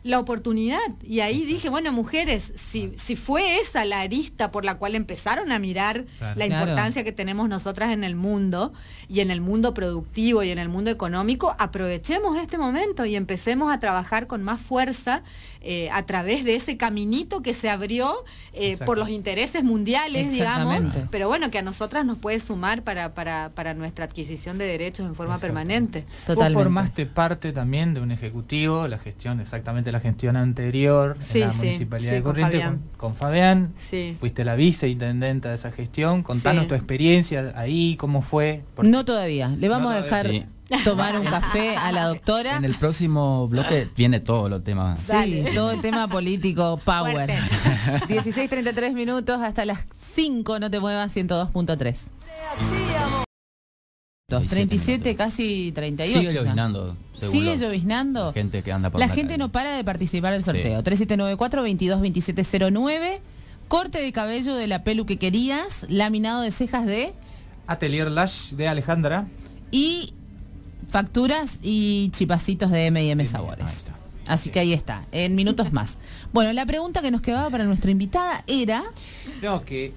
Speaker 11: la oportunidad. Y ahí dije, bueno, mujeres, si, si fue esa la arista por la cual empezaron a mirar
Speaker 3: Claro.
Speaker 11: la
Speaker 1: Claro.
Speaker 11: importancia que tenemos nosotras en el mundo y en el mundo productivo y en el mundo económico, aprovechemos este momento y empecemos a trabajar con más fuerza eh, a través de ese caminito que se abrió eh, por los intereses mundiales, digamos, pero bueno, que a nosotras nos puede sumar para, para, para nuestra adquisición de derechos en forma permanente.
Speaker 1: Totalmente.
Speaker 3: Vos formaste parte también de un ejecutivo, la gestión, exactamente la gestión anterior
Speaker 11: Sí,
Speaker 3: en la
Speaker 11: sí,
Speaker 3: municipalidad
Speaker 11: sí,
Speaker 3: de
Speaker 11: con
Speaker 3: Corrientes
Speaker 11: Fabián.
Speaker 3: con, con Fabián.
Speaker 11: Sí.
Speaker 3: Fuiste la viceintendenta de esa gestión. Contanos
Speaker 11: Sí.
Speaker 3: tu experiencia ahí, cómo fue. Porque-
Speaker 1: No todavía. Le vamos
Speaker 3: No
Speaker 1: a dejar tomar un café a la doctora.
Speaker 2: En el próximo bloque viene todo los temas.
Speaker 1: Sí, todo el tema político, [laughs] power. [laughs]
Speaker 11: Fuerte.
Speaker 1: 16.33 minutos hasta las 5, no te muevas, 102.3. 37, casi 38.
Speaker 2: Sigue
Speaker 1: ya.
Speaker 2: llovinando, según
Speaker 1: Sigue lloviznando.
Speaker 2: la gente que anda por
Speaker 1: La
Speaker 2: la
Speaker 1: gente
Speaker 2: calle.
Speaker 1: no para de participar del
Speaker 2: Sí.
Speaker 1: sorteo. 3794 222709 corte de cabello de la pelu que querías, laminado de cejas de
Speaker 3: Atelier Lash de Alejandra.
Speaker 1: y facturas y chipacitos de M&M Sabores. Así que ahí está, en minutos más. Bueno, la pregunta que nos quedaba para nuestra invitada era...
Speaker 3: No, que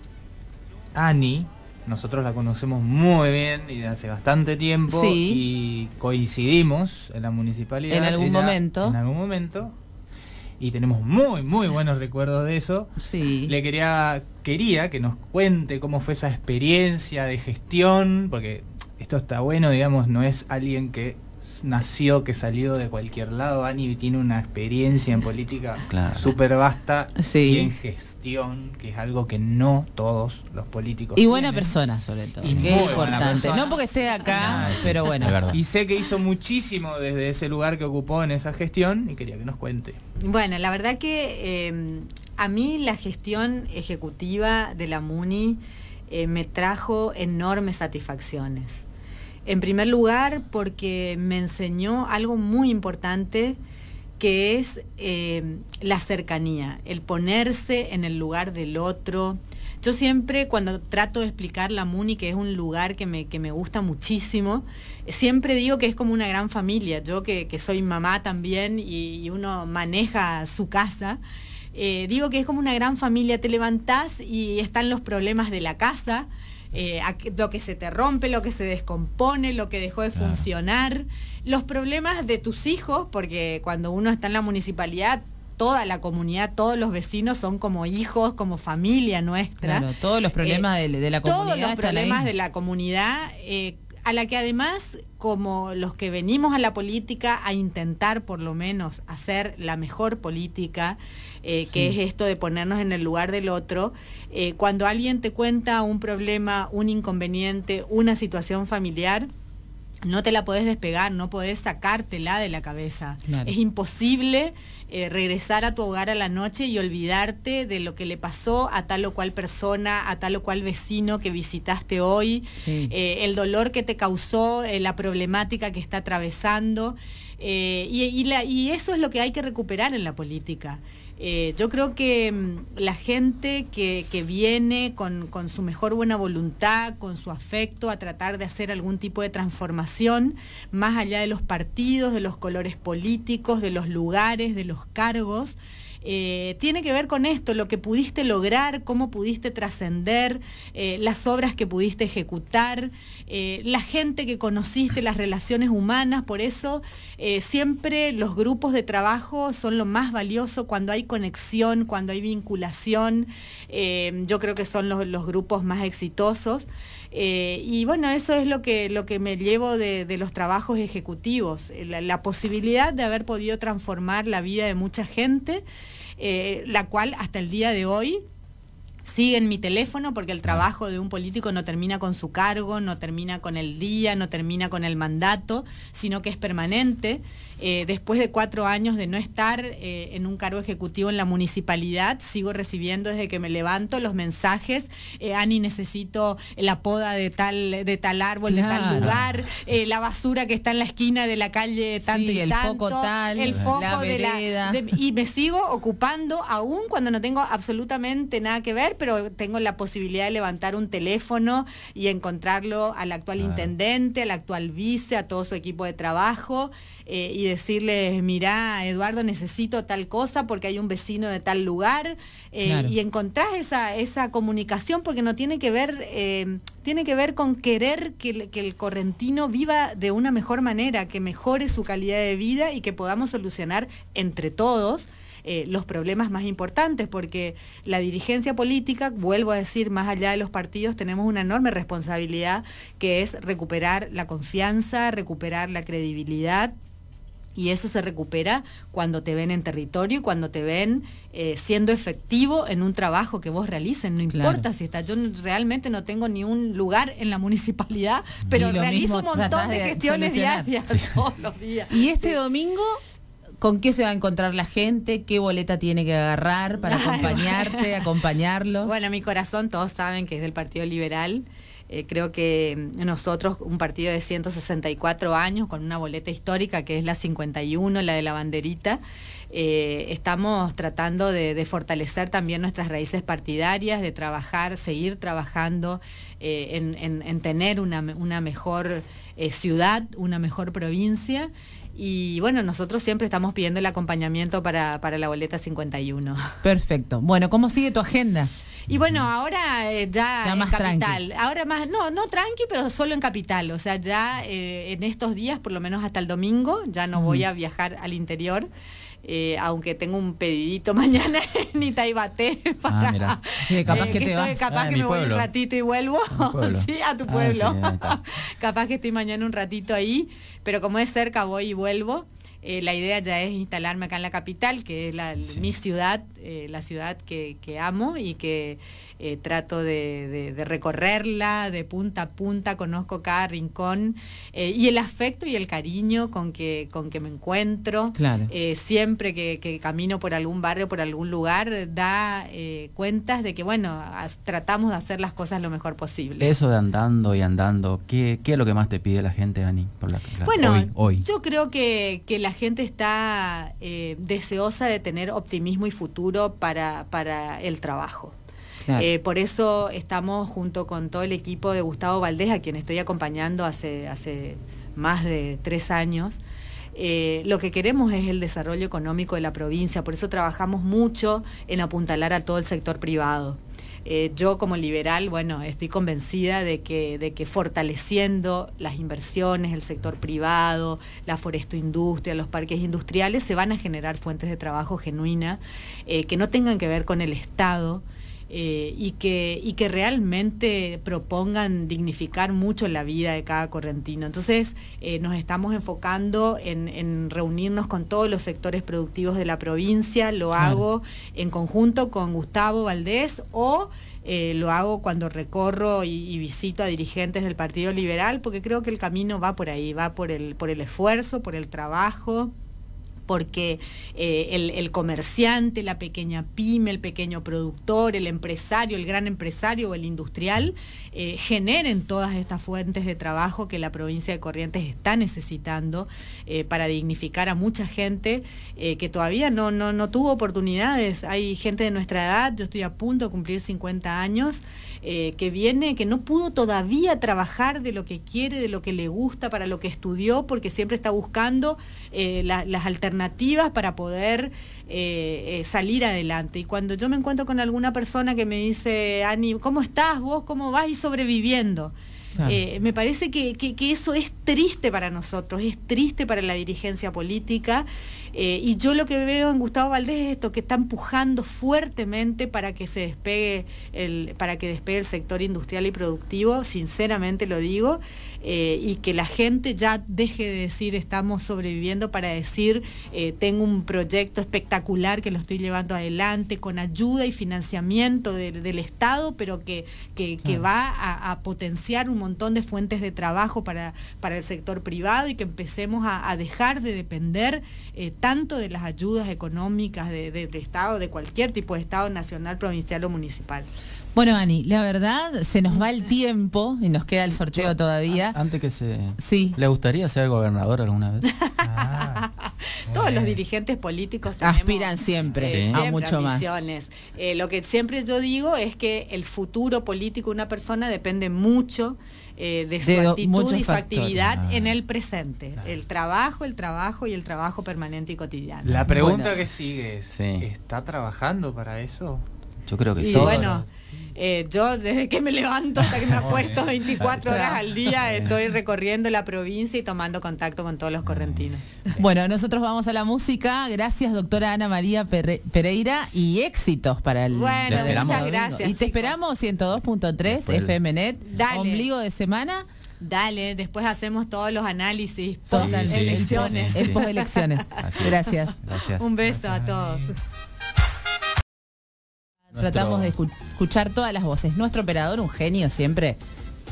Speaker 3: Ani, nosotros la conocemos muy bien y de hace bastante tiempo
Speaker 1: Sí.
Speaker 3: y coincidimos en la municipalidad.
Speaker 1: En algún momento.
Speaker 3: En algún momento. Y tenemos muy, muy buenos recuerdos de eso.
Speaker 1: Sí.
Speaker 3: Le quería, quería que nos cuente cómo fue esa experiencia de gestión, porque esto está bueno, digamos, no es alguien que nació, que salió de cualquier lado. Ani tiene una experiencia en política
Speaker 2: Claro.
Speaker 3: súper vasta
Speaker 1: Sí.
Speaker 3: y en gestión, que es algo que no todos los políticos
Speaker 1: Y buena
Speaker 3: tienen.
Speaker 1: persona, sobre todo.
Speaker 3: Y
Speaker 1: que es importante. No porque esté acá,
Speaker 3: Ah,
Speaker 1: pero bueno.
Speaker 3: Y sé que hizo muchísimo desde ese lugar que ocupó en esa gestión y quería que nos cuente.
Speaker 11: Bueno, la verdad que eh, a mí la gestión ejecutiva de la MUNI eh, me trajo enormes satisfacciones. En primer lugar, porque me enseñó algo muy importante que es eh, la cercanía, el ponerse en el lugar del otro. Yo siempre cuando trato de explicar la MUNI, que es un lugar que me, que me gusta muchísimo, siempre digo que es como una gran familia. Yo que, que soy mamá también y, uno maneja su casa, eh, digo que es como una gran familia. Te levantás y están los problemas de la casa, eh, lo que se te rompe, lo que se descompone, lo que dejó de
Speaker 2: Claro.
Speaker 11: funcionar, los problemas de tus hijos, porque cuando uno está en la municipalidad, toda la comunidad, todos los vecinos son como hijos, como familia nuestra.
Speaker 1: Claro, todos los problemas de, de la comunidad
Speaker 11: Todos los problemas
Speaker 1: ahí.
Speaker 11: de la comunidad, eh, a la que además, como los que venimos a la política a intentar por lo menos hacer la mejor política, eh, que es esto de ponernos en el lugar del otro, eh, cuando alguien te cuenta un problema, un inconveniente, una situación familiar, no te la podés despegar, no podés sacártela de la cabeza.
Speaker 1: Claro.
Speaker 11: Es imposible eh, regresar a tu hogar a la noche y olvidarte de lo que le pasó a tal o cual persona, a tal o cual vecino que visitaste hoy,
Speaker 1: Sí.
Speaker 11: eh, el dolor que te causó, eh, la problemática que está atravesando. y, y la- y eso es lo que hay que recuperar en la política. Eh, yo creo que mm, la gente que, que viene con, con su mejor buena voluntad, con su afecto a tratar de hacer algún tipo de transformación, más allá de los partidos, de los colores políticos, de los lugares, de los cargos, eh, tiene que ver con esto, lo que pudiste lograr, cómo pudiste trascender, eh, las obras que pudiste ejecutar, eh, la gente que conociste, las relaciones humanas. Por eso siempre los grupos de trabajo son lo más valioso cuando hay conexión, cuando hay vinculación. Yo creo que son los, grupos más exitosos. Y bueno, eso es lo que, lo que me llevo de, los trabajos ejecutivos, la posibilidad de haber podido transformar la vida de mucha gente, eh, la cual hasta el día de hoy sigue en mi teléfono porque el trabajo de un político no termina con su cargo, no termina con el día, no termina con el mandato, sino que es permanente. Eh, después de cuatro años de no estar eh, en un cargo ejecutivo en la municipalidad, sigo recibiendo desde que me levanto los mensajes, eh, Ani, necesito la poda de tal, de tal árbol, de tal lugar, eh, la basura que está en la esquina de la calle tanto
Speaker 1: Sí,
Speaker 11: y
Speaker 1: el
Speaker 11: tanto,
Speaker 1: foco tal,
Speaker 11: el
Speaker 1: la
Speaker 11: foco de la... de- y me sigo ocupando aún cuando no tengo absolutamente nada que ver, pero tengo la posibilidad de levantar un teléfono y encontrarlo al actual
Speaker 2: Claro.
Speaker 11: intendente, al actual vice, a todo su equipo de trabajo eh, y decirles, mira, Eduardo, necesito tal cosa porque hay un vecino de tal lugar eh,
Speaker 1: Claro.
Speaker 11: y encontrás esa, esa comunicación porque no tiene que ver, eh, tiene que ver con querer que, el- que el correntino viva de una mejor manera, que mejore su calidad de vida y que podamos solucionar entre todos eh, los problemas más importantes, porque la dirigencia política, vuelvo a decir, más allá de los partidos, tenemos una enorme responsabilidad que es recuperar la confianza, recuperar la credibilidad y eso se recupera cuando te ven en territorio y cuando te ven eh, siendo efectivo en un trabajo que vos realices. No
Speaker 1: Claro.
Speaker 11: importa si está. Yo realmente no tengo ni un lugar en la municipalidad, pero realizo un montón de gestiones
Speaker 1: solucionar.
Speaker 11: diarias [laughs] todos los días.
Speaker 1: Y este domingo, ¿con qué se va a encontrar la gente? ¿Qué boleta tiene que agarrar para [laughs] acompañarte, acompañarlos?
Speaker 11: Bueno, mi corazón, todos saben que es del Partido Liberal. Eh, creo que nosotros, un partido de 164 años, con una boleta histórica que es la 51, la de la banderita, eh, estamos tratando de, fortalecer también nuestras raíces partidarias, de trabajar, seguir trabajando eh, en, en- en tener una, una mejor eh, ciudad, una mejor provincia. Y bueno, nosotros siempre estamos pidiendo el acompañamiento para, para la boleta 51.
Speaker 1: Perfecto. Bueno, ¿cómo sigue tu agenda?
Speaker 11: Y bueno, ahora eh, ya,
Speaker 1: Ya
Speaker 11: en
Speaker 1: más
Speaker 11: capital. Ahora más, no, no tranqui, pero solo en capital. O sea, ya eh, en estos días, por lo menos hasta el domingo, ya no voy a viajar al interior. Eh, aunque tengo un pedidito [laughs] mañana en Itaibaté. Para,
Speaker 2: mira.
Speaker 1: Sí, capaz que te
Speaker 11: estoy-
Speaker 1: vas.
Speaker 11: Capaz
Speaker 2: Ah,
Speaker 11: que me voy un ratito y vuelvo. [laughs] Sí, a tu
Speaker 2: Ah,
Speaker 11: pueblo.
Speaker 2: sí, [laughs]
Speaker 11: capaz que estoy mañana un ratito ahí, pero como es cerca, voy y vuelvo. Eh, la idea ya es instalarme acá en la capital, que es la, mi ciudad, eh, la ciudad que, que amo y que eh, trato de, de- de recorrerla de punta a punta, conozco cada rincón eh, y el afecto y el cariño con que, con que me encuentro.
Speaker 1: Claro.
Speaker 11: Eh, siempre que, que camino por algún barrio, por algún lugar, da eh, cuentas de que, bueno, as- tratamos de hacer las cosas lo mejor posible.
Speaker 2: Eso de andando y andando, ¿qué, qué es lo que más te pide la gente, Dani? Por la- la-
Speaker 11: Bueno,
Speaker 2: hoy, hoy.
Speaker 11: yo creo que, que la gente está eh, deseosa de tener optimismo y futuro para, para el trabajo. Eh, por eso estamos junto con todo el equipo de Gustavo Valdés, a quien estoy acompañando hace, más de tres años. Eh, lo que queremos es el desarrollo económico de la provincia, por eso trabajamos mucho en apuntalar a todo el sector privado. Eh, yo como liberal, bueno, estoy convencida de que, de que fortaleciendo las inversiones, el sector privado, la forestoindustria, los parques industriales, se van a generar fuentes de trabajo genuinas que no tengan que ver con el Estado, eh, y, que, y que realmente propongan dignificar mucho la vida de cada correntino. Entonces, eh, nos estamos enfocando en, en reunirnos con todos los sectores productivos de la provincia, lo
Speaker 1: Claro.
Speaker 11: hago en conjunto con Gustavo Valdés o eh, lo hago cuando recorro y, y visito a dirigentes del Partido Liberal, porque creo que el camino va por ahí, va por el, por el esfuerzo, por el trabajo porque eh, el, comerciante, la pequeña pyme, el pequeño productor, el empresario, el gran empresario o el industrial eh, generen todas estas fuentes de trabajo que la provincia de Corrientes está necesitando eh, para dignificar a mucha gente que todavía no, no, no tuvo oportunidades. Hay gente de nuestra edad, yo estoy a punto de cumplir 50 años, eh, que viene, que no pudo todavía trabajar de lo que quiere, de lo que le gusta, para lo que estudió, porque siempre está buscando eh, la- las alternativas para poder eh, salir adelante. Y cuando yo me encuentro con alguna persona que me dice, Ani, ¿cómo estás vos? ¿Cómo vas? Y sobreviviendo.
Speaker 1: Claro.
Speaker 11: Eh, me parece que, que- que eso es triste para nosotros, es triste para la dirigencia política. Eh, y yo lo que veo en Gustavo Valdés es esto, que está empujando fuertemente para que se despegue el, para que despegue el sector industrial y productivo, sinceramente lo digo, eh, y que la gente ya deje de decir estamos sobreviviendo para decir eh, tengo un proyecto espectacular que lo estoy llevando adelante con ayuda y financiamiento de- del Estado, pero que, que, que va a, a potenciar un montón de fuentes de trabajo para, para el sector privado y que empecemos a, a dejar de depender tanto de las ayudas económicas de- Estado, de cualquier tipo de Estado nacional, provincial o municipal.
Speaker 1: Bueno, Ani, la verdad, se nos va el tiempo y nos queda el sorteo todavía.
Speaker 2: Antes que se...
Speaker 1: Sí.
Speaker 2: ¿Le gustaría ser gobernador alguna vez? [laughs]
Speaker 11: Todos los dirigentes políticos tenemos,
Speaker 1: Aspiran siempre
Speaker 11: eh,
Speaker 2: Sí.
Speaker 1: a
Speaker 11: siempre
Speaker 1: mucho más.
Speaker 11: Eh, lo que siempre yo digo es que el futuro político de una persona depende mucho eh, de su
Speaker 1: De
Speaker 11: actitud y su
Speaker 1: factores.
Speaker 11: actividad
Speaker 2: Ah.
Speaker 11: en el presente. El trabajo, el trabajo y el trabajo permanente y cotidiano.
Speaker 3: La pregunta
Speaker 1: Bueno.
Speaker 3: que sigue es,
Speaker 2: Sí.
Speaker 3: ¿está trabajando para eso?
Speaker 2: Yo creo que
Speaker 11: Y
Speaker 2: sí.
Speaker 11: bueno, eh, yo desde que me levanto hasta que me [laughs] acuesto 24 horas al día estoy recorriendo la provincia y tomando contacto con todos los correntinos.
Speaker 1: Bueno, nosotros vamos a la música. Gracias, doctora Ana María Perre- Pereira, y éxitos para el.
Speaker 11: Bueno,
Speaker 2: muchas
Speaker 11: gracias,
Speaker 1: Y te
Speaker 11: chicos.
Speaker 1: esperamos 102.3
Speaker 2: Después-
Speaker 1: FMNet,
Speaker 11: Dale.
Speaker 1: ombligo de semana,
Speaker 11: Dale, después hacemos todos los análisis
Speaker 1: Total,
Speaker 11: post
Speaker 2: sí,
Speaker 1: el post elecciones. Gracias.
Speaker 11: Un beso a todos.
Speaker 2: Nuestro-
Speaker 1: Tratamos de escu- escuchar todas las voces. Nuestro operador, un genio siempre.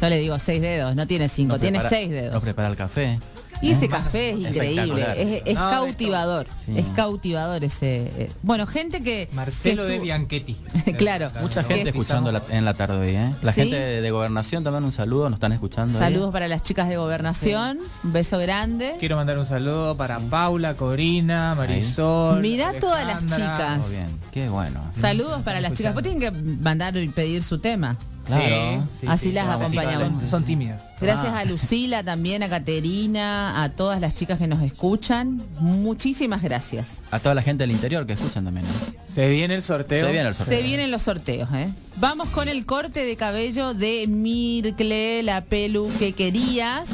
Speaker 1: Yo le digo seis dedos, no tiene cinco, tiene
Speaker 2: prepara-
Speaker 1: seis dedos.
Speaker 2: prepara el café.
Speaker 1: Y ese café es increíble, es, es
Speaker 3: No,
Speaker 1: cautivador,
Speaker 2: Sí.
Speaker 1: es cautivador ese. eh, bueno, gente que...
Speaker 3: Marcelo
Speaker 1: que
Speaker 3: de Bianchetti. [laughs]
Speaker 1: Claro.
Speaker 2: Mucha gente
Speaker 1: Que-
Speaker 2: escuchando la- en la tarde hoy, ¿eh? La
Speaker 1: Sí.
Speaker 2: gente de, de gobernación también un saludo, nos están escuchando. ahí.
Speaker 1: Saludos para las chicas de gobernación, un beso grande.
Speaker 3: Quiero mandar un saludo para Paula, Corina, Marisol.
Speaker 1: Mirá todas las chicas.
Speaker 2: Muy bien, qué bueno.
Speaker 1: Saludos para las chicas. Vos tienen que mandar y pedir su tema.
Speaker 2: Claro.
Speaker 3: Sí, sí,
Speaker 1: Así
Speaker 3: sí.
Speaker 1: las acompañamos.
Speaker 3: Son, son tímidas.
Speaker 1: Gracias
Speaker 2: Ah.
Speaker 1: a Lucila, también a Caterina, a todas las chicas que nos escuchan. Muchísimas gracias.
Speaker 2: A toda la gente del interior que escuchan también. ¿no?
Speaker 3: Se viene el sorteo.
Speaker 2: Se viene el sorteo.
Speaker 1: Se vienen los sorteos, ¿eh? Vamos con el corte de cabello de Mircle, la pelu que querías.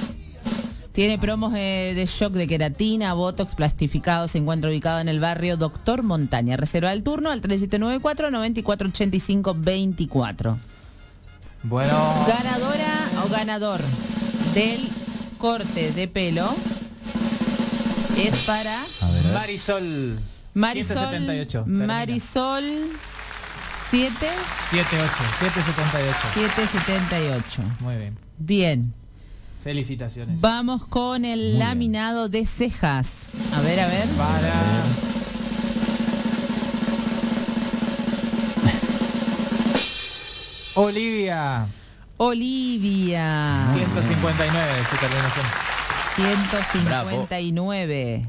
Speaker 1: Tiene promos eh, de shock de queratina, botox plastificado. Se encuentra ubicado en el barrio Doctor Montaña. Reserva el turno al 3794-9485-24.
Speaker 3: Bueno,
Speaker 1: Ganadora o ganador del corte de pelo es para
Speaker 2: ver.
Speaker 3: Marisol.
Speaker 1: Marisol.
Speaker 3: 778. termina.
Speaker 1: Marisol 7
Speaker 3: 78. 778.
Speaker 1: 778.
Speaker 3: Muy bien.
Speaker 1: Bien.
Speaker 3: Felicitaciones.
Speaker 1: Vamos con el laminado de cejas. A ver, a ver.
Speaker 3: Para. Olivia.
Speaker 1: Olivia.
Speaker 3: 159 su terminación.
Speaker 1: 159.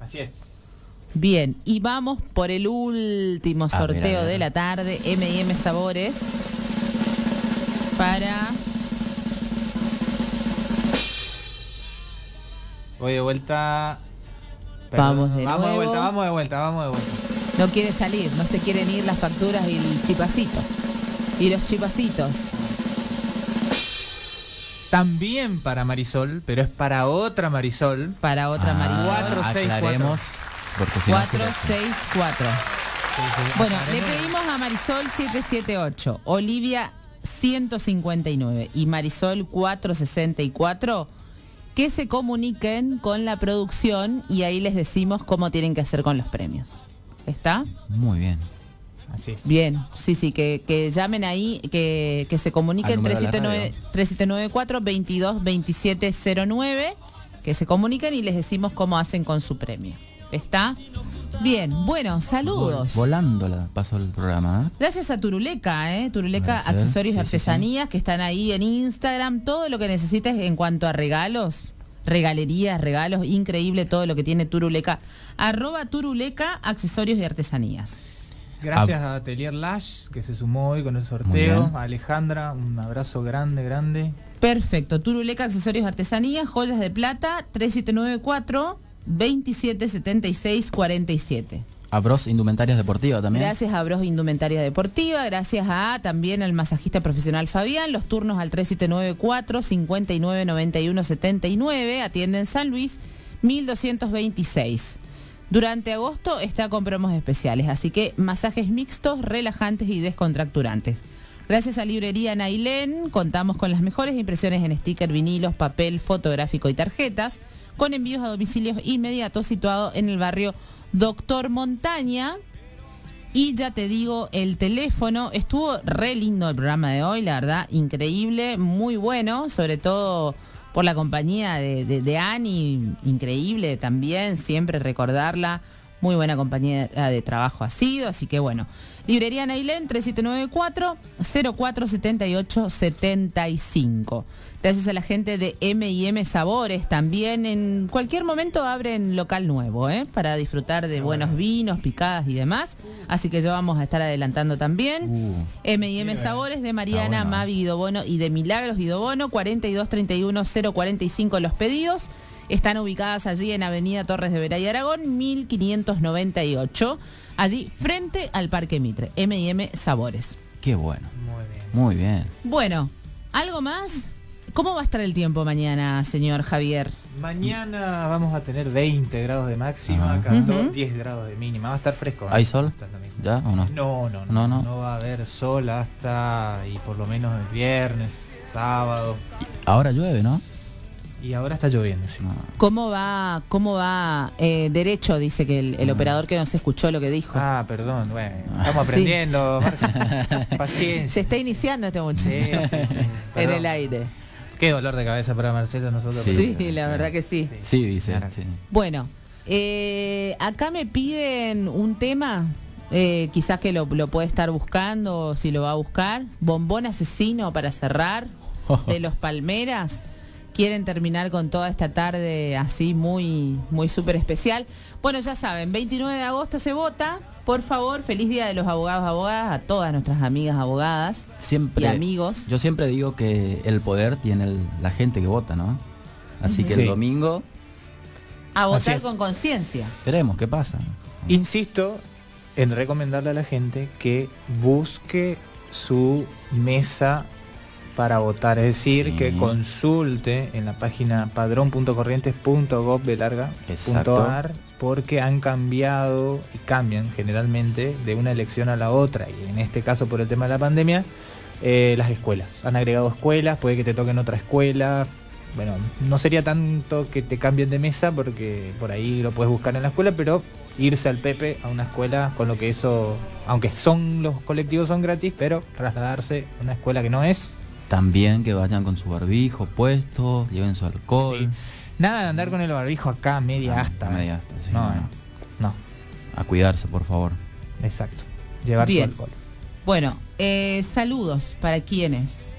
Speaker 3: Así es.
Speaker 1: Bien, y vamos por el último
Speaker 2: A ver,
Speaker 1: sorteo de la tarde, M&M Sabores, para...
Speaker 3: Voy de vuelta.
Speaker 1: Vamos de
Speaker 3: vamos
Speaker 1: nuevo.
Speaker 3: de vuelta, vamos de vuelta, vamos de vuelta.
Speaker 1: No quiere salir, no se quieren ir las facturas y el chipacito. Y los chipacitos.
Speaker 3: También para Marisol, pero es para otra Marisol.
Speaker 1: Para otra
Speaker 2: Ah,
Speaker 1: Marisol.
Speaker 3: Cuatro, seis,
Speaker 2: aclaremos, porque si no-
Speaker 1: 464. Bueno, le pedimos a Marisol 778, Olivia 159 y Marisol 464 que se comuniquen con la producción y ahí les decimos cómo tienen que hacer con los premios. ¿Está?
Speaker 2: Muy bien.
Speaker 3: Así es.
Speaker 1: Bien, sí, sí, que, que llamen ahí, que, que se comuniquen
Speaker 2: número de la
Speaker 1: 3794 3794 22 2709, que se comuniquen y les decimos cómo hacen con su premio. ¿Está? Bien, bueno, saludos.
Speaker 2: Volando la pasó el programa. ¿eh?
Speaker 1: Gracias a Turuleca, ¿eh? Turuleca
Speaker 2: Gracias.
Speaker 1: Accesorios y
Speaker 2: Sí, sí, sí.
Speaker 1: Artesanías, que están ahí en Instagram. Todo lo que necesites en cuanto a regalos, regalerías, regalos, increíble todo lo que tiene Turuleca. Arroba Turuleca Accesorios y Artesanías.
Speaker 3: Gracias a Atelier Lash, que se sumó hoy con el sorteo. A Alejandra, un abrazo grande, grande.
Speaker 1: Perfecto. Turuleca Accesorios y Artesanías, joyas de plata, 3794 2776 47.
Speaker 2: Abros Indumentarias Deportivas también.
Speaker 1: Gracias a Bros Indumentaria Deportiva, gracias a también al masajista profesional Fabián, los turnos al 3794 5991 79, atienden San Luis 1226. Durante agosto está con promos especiales, así que masajes mixtos, relajantes y descontracturantes. Gracias a Librería Nailén, contamos con las mejores impresiones en sticker, vinilos, papel fotográfico y tarjetas, con envíos a domicilios inmediatos situado en el barrio Doctor Montaña. Y ya te digo, el teléfono estuvo re lindo el programa de hoy, la verdad, increíble, muy bueno, sobre todo por la compañía de, de, Ani, increíble también, siempre recordarla, muy buena compañía de trabajo ha sido, así que bueno. Librería Nailén 3794 0478 75. Gracias a la gente de M&M Sabores también en cualquier momento abren local nuevo, ¿eh? para disfrutar de buenos vinos, picadas y demás. Así que yo vamos a estar adelantando también.
Speaker 2: Uh,
Speaker 1: M&M Sabores de Mariana,
Speaker 2: bueno.
Speaker 1: Mavi Guidobono y de Milagros Guidobono, 4231 045 los pedidos. Están ubicadas allí en Avenida Torres de Veray Aragón, 1598. Allí frente al Parque Mitre. M&M Sabores.
Speaker 2: qué bueno.
Speaker 3: Muy bien.
Speaker 2: Muy bien.
Speaker 1: Bueno, ¿algo más? ¿Cómo va a estar el tiempo mañana, señor Javier?
Speaker 3: Mañana vamos a tener 20 grados de máxima. 14,
Speaker 1: Ujú.
Speaker 3: 10 grados de mínima. Va a estar fresco. ¿eh?
Speaker 2: ¿Hay sol? ¿Ya o no?
Speaker 3: No, no, no,
Speaker 2: No,
Speaker 3: no,
Speaker 2: no.
Speaker 3: va a haber sol hasta y por lo menos el viernes, sábado.
Speaker 2: Ahora llueve, ¿no?
Speaker 3: Y ahora está lloviendo. sí.
Speaker 2: No.
Speaker 1: ¿Cómo va, cómo va eh, derecho? Dice que el, el operador que nos escuchó lo que dijo.
Speaker 3: Ah, perdón, bueno, estamos
Speaker 1: Sí.
Speaker 3: aprendiendo. Marce. Paciencia.
Speaker 1: Se está iniciando este muchacho
Speaker 3: Sí, sí, sí. [laughs]
Speaker 1: en el aire.
Speaker 3: Qué dolor de cabeza para Marcelo nosotros.
Speaker 1: Sí, la verdad que sí.
Speaker 2: Sí, dice. sí.
Speaker 1: Bueno, eh, acá me piden un tema, eh, quizás que lo, lo puede estar buscando, si lo va a buscar. Bombón asesino para cerrar, de [laughs] los Palmeras. Quieren terminar con toda esta tarde así muy, muy súper especial. Bueno, ya saben, 29 de agosto se vota. Por favor, feliz día de los abogados, abogadas, a todas nuestras amigas abogadas
Speaker 2: Siempre,
Speaker 1: y amigos.
Speaker 2: Yo siempre digo que el poder tiene el- la gente que vota, ¿no? Así que
Speaker 3: Sí.
Speaker 2: el domingo
Speaker 1: A votar con conciencia.
Speaker 2: veremos qué pasa.
Speaker 3: Insisto en recomendarle a la gente que busque su mesa para votar, es decir,
Speaker 2: Sí.
Speaker 3: que consulte en la página padrón.corrientes.gov de porque han cambiado y cambian generalmente de una elección a la otra y en este caso por el tema de la pandemia eh, las escuelas han agregado escuelas puede que te toquen otra escuela bueno no sería tanto que te cambien de mesa porque por ahí lo puedes buscar en la escuela pero irse al Pepe a una escuela con lo que eso aunque son los colectivos son gratis pero trasladarse a una escuela que no es
Speaker 2: También que vayan con su barbijo puesto, lleven su alcohol.
Speaker 3: Sí. Nada de andar con el barbijo acá, media
Speaker 2: Ah,
Speaker 3: asta.
Speaker 2: media asta, sí,
Speaker 3: no,
Speaker 2: no.
Speaker 3: no, no,
Speaker 2: A cuidarse, por favor.
Speaker 3: exacto. Llevar
Speaker 1: Bien.
Speaker 3: su alcohol.
Speaker 1: Bueno, eh, saludos para quienes.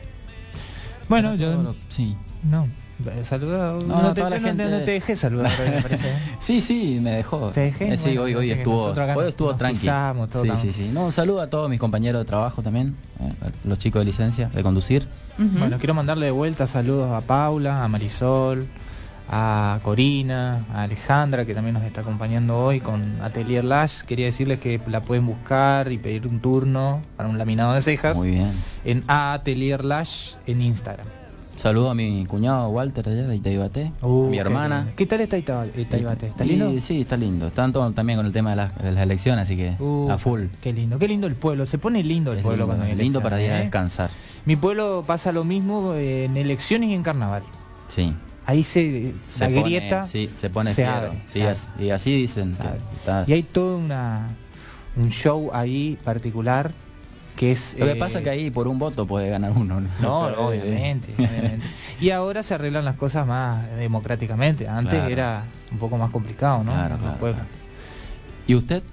Speaker 3: Bueno,
Speaker 2: Para
Speaker 3: yo
Speaker 2: lo- sí.
Speaker 3: no. eh, Saluda, no,
Speaker 2: no,
Speaker 3: te,
Speaker 2: toda la
Speaker 3: no te-
Speaker 2: gente-
Speaker 3: no te dejé saludar, me [laughs] parece.
Speaker 2: Sí, sí, me dejó.
Speaker 3: ¿Te dejé?
Speaker 2: Eh, sí,
Speaker 3: Bueno,
Speaker 2: hoy, hoy estuvo, hoy estuvo tranqui.
Speaker 3: cruzamos, todo
Speaker 2: sí, sí, sí. No, un saludo a todos mis compañeros de trabajo también, eh, los chicos de licencia de conducir.
Speaker 3: Bueno, quiero mandarle de vuelta saludos a Paula, a Marisol, a Corina, a Alejandra, que también nos está acompañando hoy con Atelier Lash. Quería decirles que la pueden buscar y pedir un turno para un laminado de cejas
Speaker 2: Muy bien.
Speaker 3: en A Atelier Lash en Instagram.
Speaker 2: Saludo a mi cuñado Walter allá de Itaibate,
Speaker 3: Uh,
Speaker 2: mi hermana.
Speaker 3: ¿Qué tal está Ita- Itaibate? ¿Está
Speaker 2: Y-
Speaker 3: lindo?
Speaker 2: Sí, está lindo. Están también con el tema de las, de las elecciones, así que
Speaker 3: Uh,
Speaker 2: a full.
Speaker 3: Qué lindo, qué lindo el pueblo. Se pone lindo el
Speaker 2: Es
Speaker 3: pueblo
Speaker 2: lindo,
Speaker 3: cuando hay
Speaker 2: lindo para ir a
Speaker 3: ¿eh?
Speaker 2: descansar.
Speaker 3: Mi pueblo pasa lo mismo en elecciones y en carnaval.
Speaker 2: Sí.
Speaker 3: Ahí se,
Speaker 2: Se
Speaker 3: la
Speaker 2: pone,
Speaker 3: grieta
Speaker 2: sí, se pone
Speaker 3: se
Speaker 2: fiero.
Speaker 3: abre,
Speaker 2: Sí, y así dicen. que
Speaker 3: Claro.
Speaker 2: está-
Speaker 3: y hay todo una un show ahí particular que es
Speaker 2: Lo que
Speaker 3: eh,
Speaker 2: pasa es que ahí por un voto puede ganar uno. ¿no?
Speaker 3: no, [laughs]
Speaker 2: O sea, eh,
Speaker 3: obviamente, obviamente. Y ahora se arreglan las cosas más democráticamente. Antes
Speaker 2: Claro.
Speaker 3: era un poco más complicado, ¿no?
Speaker 2: Claro, claro. ¿Y usted?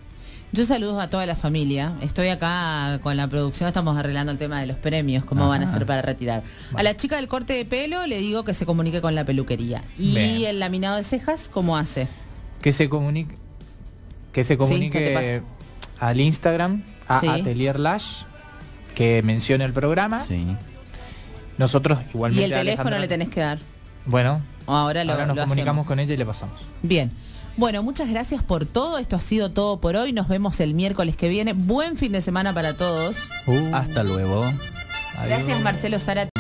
Speaker 1: Yo saludo a toda la familia. Estoy acá con la producción, estamos arreglando el tema de los premios, cómo
Speaker 2: Ajá.
Speaker 1: van a hacer para retirar. A la chica del corte de pelo le digo que se comunique con la peluquería. Y
Speaker 3: Bien.
Speaker 1: el laminado de cejas, ¿cómo hace?
Speaker 3: Que se comunique que se
Speaker 1: Sí,
Speaker 3: comunique al Instagram a
Speaker 1: Sí.
Speaker 3: Atelier Lash que mencione el programa.
Speaker 2: Sí.
Speaker 3: Nosotros
Speaker 1: y
Speaker 3: igualmente
Speaker 1: el teléfono
Speaker 3: Alejandra-
Speaker 1: le tenés que dar.
Speaker 3: Bueno,
Speaker 1: ahora lo,
Speaker 3: ahora nos
Speaker 1: lo
Speaker 3: comunicamos
Speaker 1: hacemos.
Speaker 3: con ella y le pasamos.
Speaker 1: Bien. Bueno, muchas gracias por todo. Esto ha sido todo por hoy. Nos vemos el miércoles que viene. Buen fin de semana para todos.
Speaker 3: Uh,
Speaker 2: Hasta luego.
Speaker 1: Gracias, Marcelo Zárate.